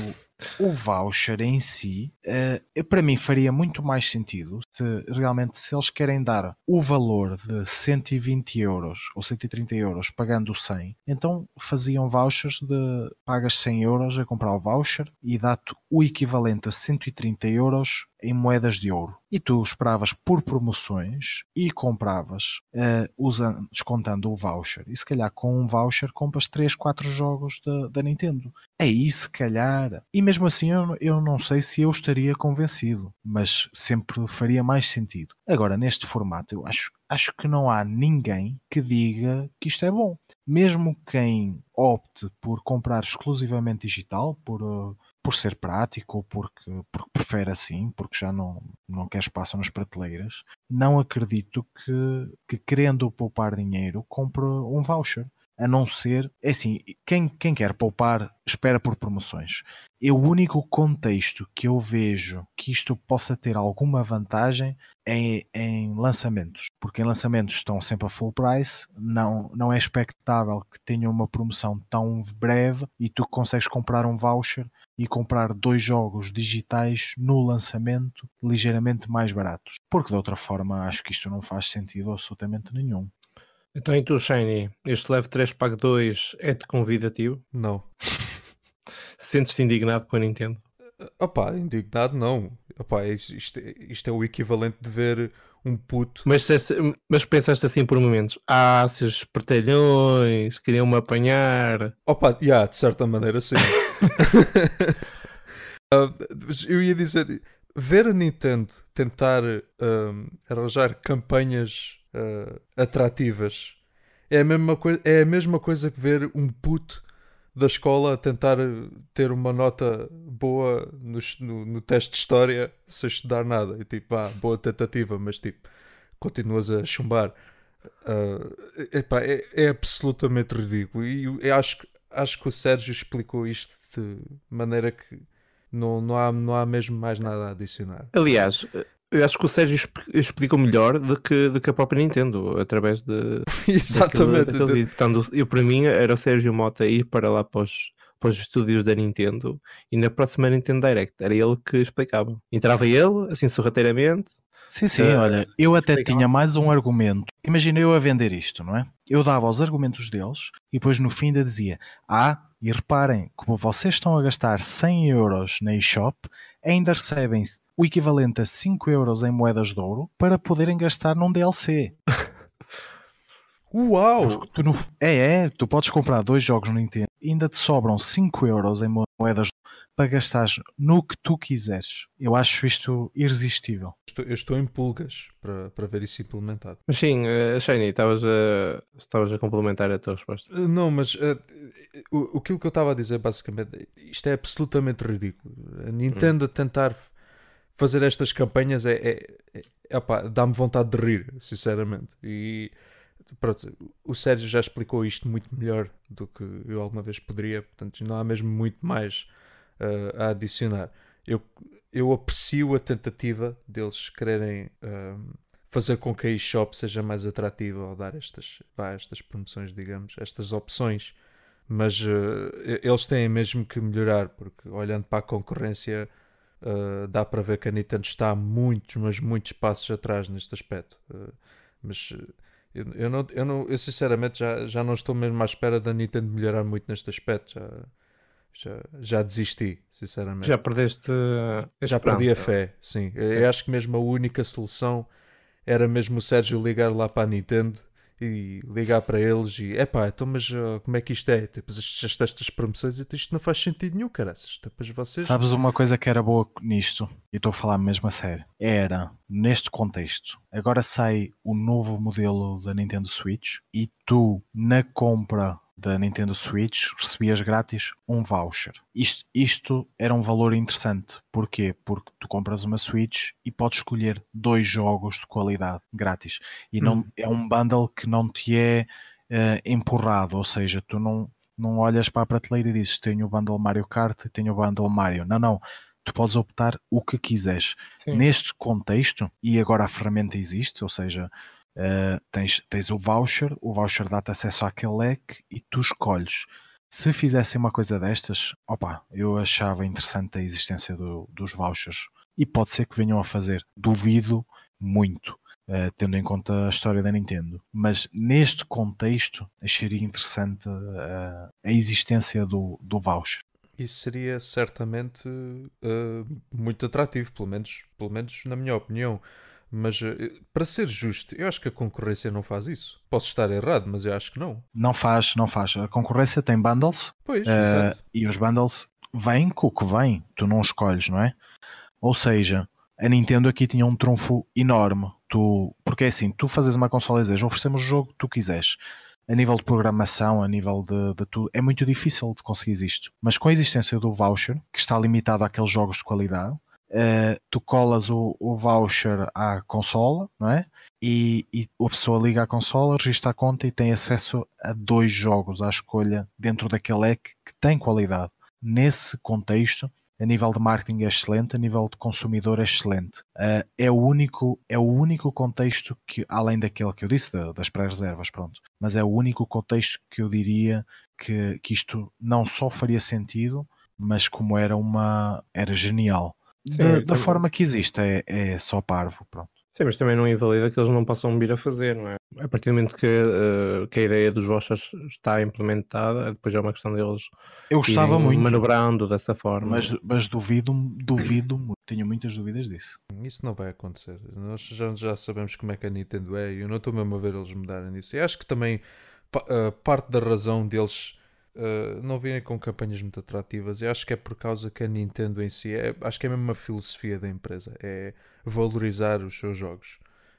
o, o voucher em si, uh, para mim faria muito mais sentido se realmente se eles querem dar o valor de 120 euros ou 130 euros pagando 100, então faziam vouchers de pagas 100 euros a comprar o voucher e dá-te o equivalente a 130 euros em moedas de ouro. E tu esperavas por promoções e compravas uh, usando, descontando o voucher. E se calhar com um voucher compras 3, 4 jogos da, da Nintendo. Aí se calhar. E mesmo assim eu, eu não sei se eu estaria convencido, mas sempre faria mais sentido. Agora, neste formato, eu acho, acho que não há ninguém que diga que isto é bom. Mesmo quem opte por comprar exclusivamente digital, por, uh, por ser prático ou porque, porque prefere assim, porque já não, não quer espaço nas prateleiras, não acredito que, que querendo poupar dinheiro, compre um voucher. A não ser, é assim, quem, quem quer poupar espera por promoções. E o único contexto que eu vejo que isto possa ter alguma vantagem é em lançamentos, porque em lançamentos estão sempre a full price, não, não é expectável que tenha uma promoção tão breve e tu consegues comprar um voucher e comprar dois jogos digitais no lançamento ligeiramente mais baratos, porque de outra forma acho que isto não faz sentido absolutamente nenhum. Então, e tu, Shiny, este Leve 3 Pack 2 é-te convidativo? Não. Sentes-te indignado com a Nintendo? Opá, indignado não. Opá, isto, isto é o equivalente de ver um puto. Mas, mas pensaste assim por momentos: ah, seus espertalhões, queriam-me apanhar. Opa, yeah, de certa maneira, sim. uh, eu ia dizer: ver a Nintendo tentar arranjar campanhas uh, atrativas é a, mesma é a mesma coisa que ver um puto da escola a tentar ter uma nota boa no, no, no, teste de história sem estudar nada. E tipo, ah, boa tentativa, mas tipo, continuas a chumbar. Uh, epá, é, é, absolutamente ridículo. E acho, acho que o Sérgio explicou isto de maneira que não, não, há, não há mesmo mais nada a adicionar. Aliás, eu acho que o Sérgio explica melhor do que, do que a própria Nintendo, através de. Exatamente. Daquele, daquele, eu, para mim, era o Sérgio Mota ir para lá para os, para os estúdios da Nintendo e na próxima Nintendo Direct era ele que explicava. Entrava ele, assim sorrateiramente. Sim, sim, uh, olha, eu até tinha mais um argumento. Imagina eu a vender isto, não é? Eu dava os argumentos deles e depois no fim ainda dizia: Ah, e reparem, como vocês estão a gastar 100 euros na eShop, ainda recebem o equivalente a 5 euros em moedas de ouro para poderem gastar num DLC. Uau! Tu É, é, tu podes comprar dois jogos no Nintendo e ainda te sobram 5 euros em moedas para gastar no que tu quiseres. Eu acho isto irresistível. Estou, eu estou em pulgas para, para ver isso implementado. Mas sim, uh, Shiny, estavas a, estavas a complementar a tua resposta. Uh, não, mas uh, o, aquilo que eu estava a dizer basicamente, isto é absolutamente ridículo. A Nintendo hum. a tentar fazer estas campanhas é, é, é, dá-me vontade de rir, sinceramente. E pronto, o Sérgio já explicou isto muito melhor do que eu alguma vez poderia, portanto não há mesmo muito mais uh, a adicionar. Eu, eu aprecio a tentativa deles quererem uh, fazer com que a eShop seja mais atrativa ao dar estas, vá, estas promoções, digamos, estas opções. Mas uh, eles têm mesmo que melhorar, porque olhando para a concorrência Uh, dá para ver que a Nintendo está muitos, mas muitos passos atrás neste aspecto. Uh, mas eu, eu, não, eu, não, eu sinceramente já, já não estou mesmo à espera da Nintendo melhorar muito neste aspecto. Já, já, já desisti, sinceramente. Já perdeste. Já perdi a fé, sim. Eu acho que mesmo a única solução era mesmo o Sérgio ligar lá para a Nintendo e ligar para eles e epá, então mas uh, como é que isto é? Tipo, estas, estas promoções, isto não faz sentido nenhum, caraças. Depois vocês... Sabes uma coisa que era boa nisto, e estou a falar mesmo a sério, era neste contexto. Agora sai o novo modelo da Nintendo Switch e tu, na compra da Nintendo Switch, recebias grátis um voucher. Isto, isto era um valor interessante. Porquê? Porque tu compras uma Switch e podes escolher dois jogos de qualidade grátis. E não, hum. é um bundle que não te é uh, empurrado, ou seja, tu não, não olhas para a prateleira e dizes tenho o bundle Mario Kart e tenho o bundle Mario. Não, não. Tu podes optar o que quiseres. Sim. Neste contexto, e agora a ferramenta existe, ou seja, Uh, tens, tens o voucher, o voucher dá-te acesso àquele leque e tu escolhes. Se fizessem uma coisa destas, opa, eu achava interessante a existência do, dos vouchers e pode ser que venham a fazer. Duvido muito, uh, tendo em conta a história da Nintendo. Mas neste contexto, acharia interessante uh, a existência do, do voucher. Isso seria certamente muito atrativo, pelo menos, pelo menos na minha opinião. Mas eh, para ser justo, eu acho que a concorrência não faz isso. Posso estar errado, mas eu acho que não. Não faz, não faz. A concorrência tem bundles. Pois, uh, e os bundles vêm com o que vem. Tu não escolhes, não é? Ou seja, a Nintendo aqui tinha um trunfo enorme. Tu, porque é assim, tu fazes uma consola e dizes, oferecemos o jogo que tu quiseres. A nível de programação, a nível de, de tudo, é muito difícil de conseguir isto. Mas com a existência do voucher, que está limitado àqueles jogos de qualidade, uh, tu colas o, o, voucher à consola, não é? E, e, a pessoa liga à consola, registra a conta e tem acesso a dois jogos à escolha dentro daquele leque que tem qualidade. Nesse contexto, a nível de marketing é excelente, a nível de consumidor é excelente. Uh, é, o único, é o único contexto que, além daquele que eu disse, da, das pré-reservas, pronto, mas é o único contexto que eu diria que, que isto não só faria sentido, mas como era uma. era genial. Sim, da, da forma que existe, é, é só parvo, pronto. Sim, mas também não invalida que eles não possam vir a fazer, não é? A partir do momento que, uh, que a ideia dos vouchers está implementada, depois é uma questão deles Eu gostava muito manobrando dessa forma. Mas, mas duvido, duvido, tenho muitas dúvidas disso. Isso não vai acontecer. Nós já, já sabemos como é que a Nintendo é e eu não estou mesmo a ver eles mudarem isso. E acho que também uh, parte da razão deles uh, não virem com campanhas muito atrativas. Eu acho que é por causa que a Nintendo em si, é, acho que é mesmo uma filosofia da empresa, é valorizar os seus jogos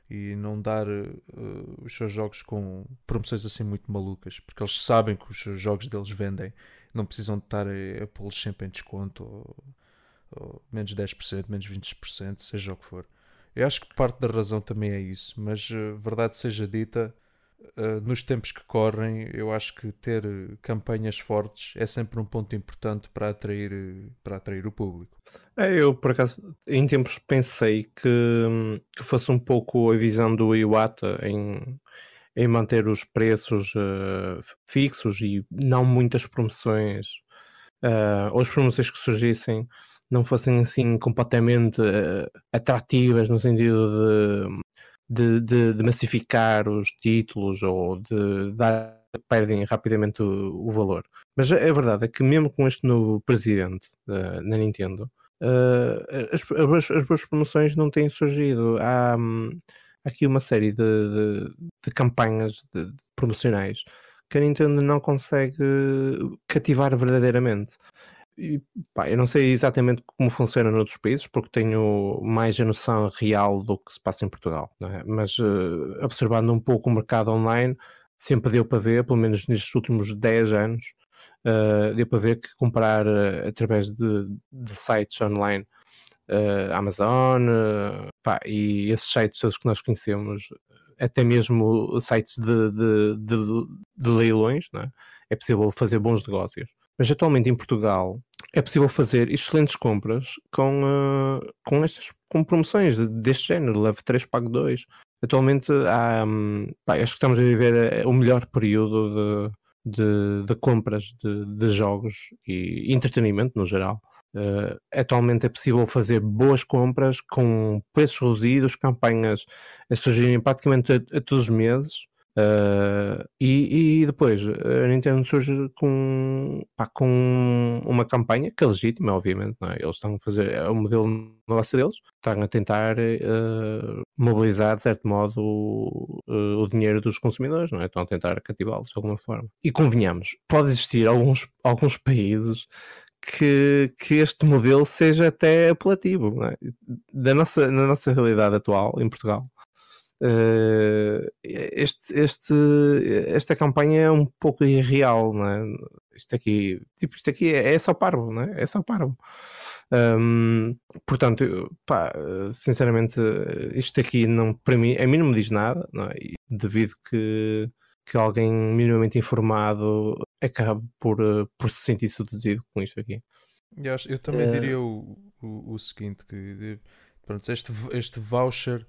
e não dar uh, os seus jogos com promoções assim muito malucas, porque eles sabem que os jogos deles vendem, não precisam de estar a, a pô-los sempre em desconto, ou, ou menos 10%, menos 20%, seja o que for. Eu acho que parte da razão também é isso, mas uh, verdade seja dita, uh, nos tempos que correm, eu acho que ter campanhas fortes é sempre um ponto importante para atrair, para atrair o público. É, eu, por acaso, em tempos pensei que, que fosse um pouco a visão do Iwata em, em manter os preços uh, fixos e não muitas promoções, uh, ou as promoções que surgissem não fossem assim completamente atrativas no sentido de de, de, de, massificar os títulos ou de dar perdem rapidamente o, o, valor. Mas a, verdade é que mesmo com este novo presidente uh, na Nintendo, uh, as, as, as, boas promoções não têm surgido. Há, um, aqui uma série de, de, de campanhas promocionais que a Nintendo não consegue cativar verdadeiramente. E, pá, eu não sei exatamente como funciona noutros países, porque tenho mais a noção real do que se passa em Portugal, é? mas uh, observando um pouco o mercado online, sempre deu para ver, pelo menos nestes últimos 10 anos, uh, deu para ver que comprar uh, através de, de, sites online, Amazon, pá, e esses sites todos que nós conhecemos, até mesmo sites de, de, de, leilões, é? é possível fazer bons negócios. Mas atualmente em Portugal é possível fazer excelentes compras com, uh, com estas com promoções deste género, leve 3, pago 2. Atualmente há, um, pá, acho que estamos a viver eh, o melhor período de, de, de compras de, de, jogos e entretenimento no geral. Uh, atualmente é possível fazer boas compras com preços reduzidos, campanhas a surgirem praticamente a, a todos os meses Uh, e, e, depois a Nintendo surge com, pá, com uma campanha que é legítima, obviamente. É? Eles estão a fazer, é o modelo de negócio deles, estão a tentar uh, mobilizar, de certo modo, o, uh, o dinheiro dos consumidores, é? estão a tentar cativá-los de alguma forma. E convenhamos, pode existir alguns, alguns países que, que este modelo seja até apelativo é? da nossa, na nossa realidade atual em Portugal este, este, esta campanha é um pouco irreal, não é? Isto aqui, tipo, isto aqui é, é só parvo, não é? É só parvo. Um, portanto, pá, sinceramente, isto aqui não, para mim, a mim não me diz nada, não é? E devido que, que alguém minimamente informado acabe por, por se sentir seduzido com isto aqui. Eu, acho, eu também uh, diria o, o, o, seguinte: que pronto, este, este voucher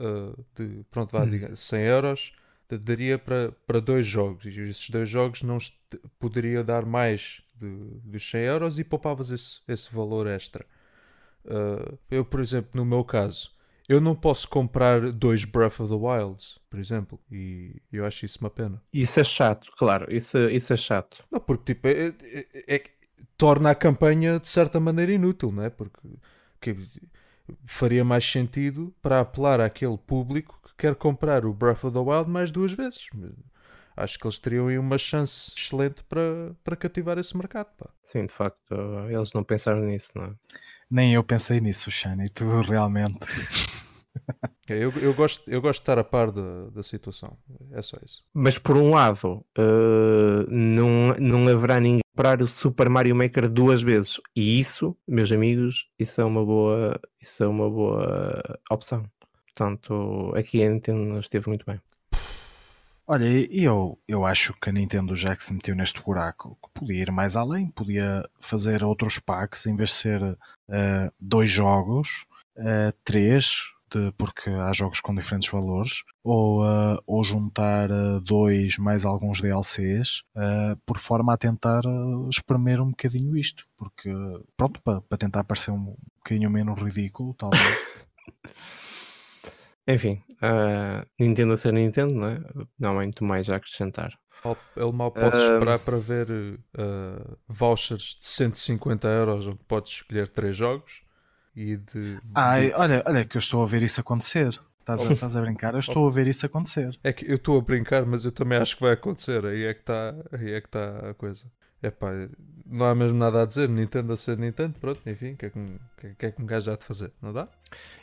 uh, de pronto, vá, diga, 100 euros daria para, para dois jogos e esses dois jogos não poderia dar mais de, dos 100 euros e poupavas esse, esse valor extra. Uh, eu, por exemplo, no meu caso, eu não posso comprar dois Breath of the Wilds, por exemplo, e eu acho isso uma pena. Isso é chato, claro, isso, isso é chato. Não, porque tipo, é, é, é, torna a campanha de certa maneira inútil, não é? Porque que, faria mais sentido para apelar àquele público que quer comprar o Breath of the Wild mais duas vezes. Acho que eles teriam aí uma chance excelente para, para cativar esse mercado. Pá. Sim, de facto, eles não pensaram nisso, não é? Nem eu pensei nisso, Shane, tu realmente. É, eu, eu, gosto, eu gosto de estar a par da, da situação, é só isso. Mas por um lado, uh, não, não haverá ninguém comprar o Super Mario Maker duas vezes. E isso, meus amigos, isso é uma boa, isso é uma boa opção. Portanto, aqui a Nintendo esteve muito bem. Olha, eu, eu acho que a Nintendo já que se meteu neste buraco, que podia ir mais além, podia fazer outros packs em vez de ser uh, dois jogos, uh, três, de, porque há jogos com diferentes valores, ou, uh, ou juntar uh, dois mais alguns DLCs, uh, por forma a tentar espremer um bocadinho isto, porque pronto, para, para tentar parecer um bocadinho menos ridículo, talvez. Enfim, uh, Nintendo a ser Nintendo, não é? Não há muito mais a acrescentar. Ele mal pode esperar para ver vouchers de 150 euros onde podes escolher três jogos e de. Ai, olha, olha que eu estou a ver isso acontecer. Estás a, estás a brincar? Eu estou a ver isso acontecer. É que eu estou a brincar, mas eu também acho que vai acontecer. Aí é que está é que tá a coisa. É pá, não há mesmo nada a dizer. Nintendo a ser Nintendo, pronto, enfim, o que, é que, que, é que um gajo há de fazer? Não dá?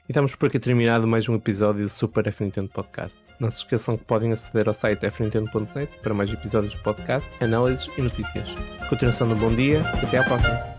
E estamos por aqui terminado mais um episódio do Super F Nintendo Podcast. Não se esqueçam que podem aceder ao site fnintendo.net para mais episódios de podcast, análises e notícias. Continuação um bom dia e até à próxima.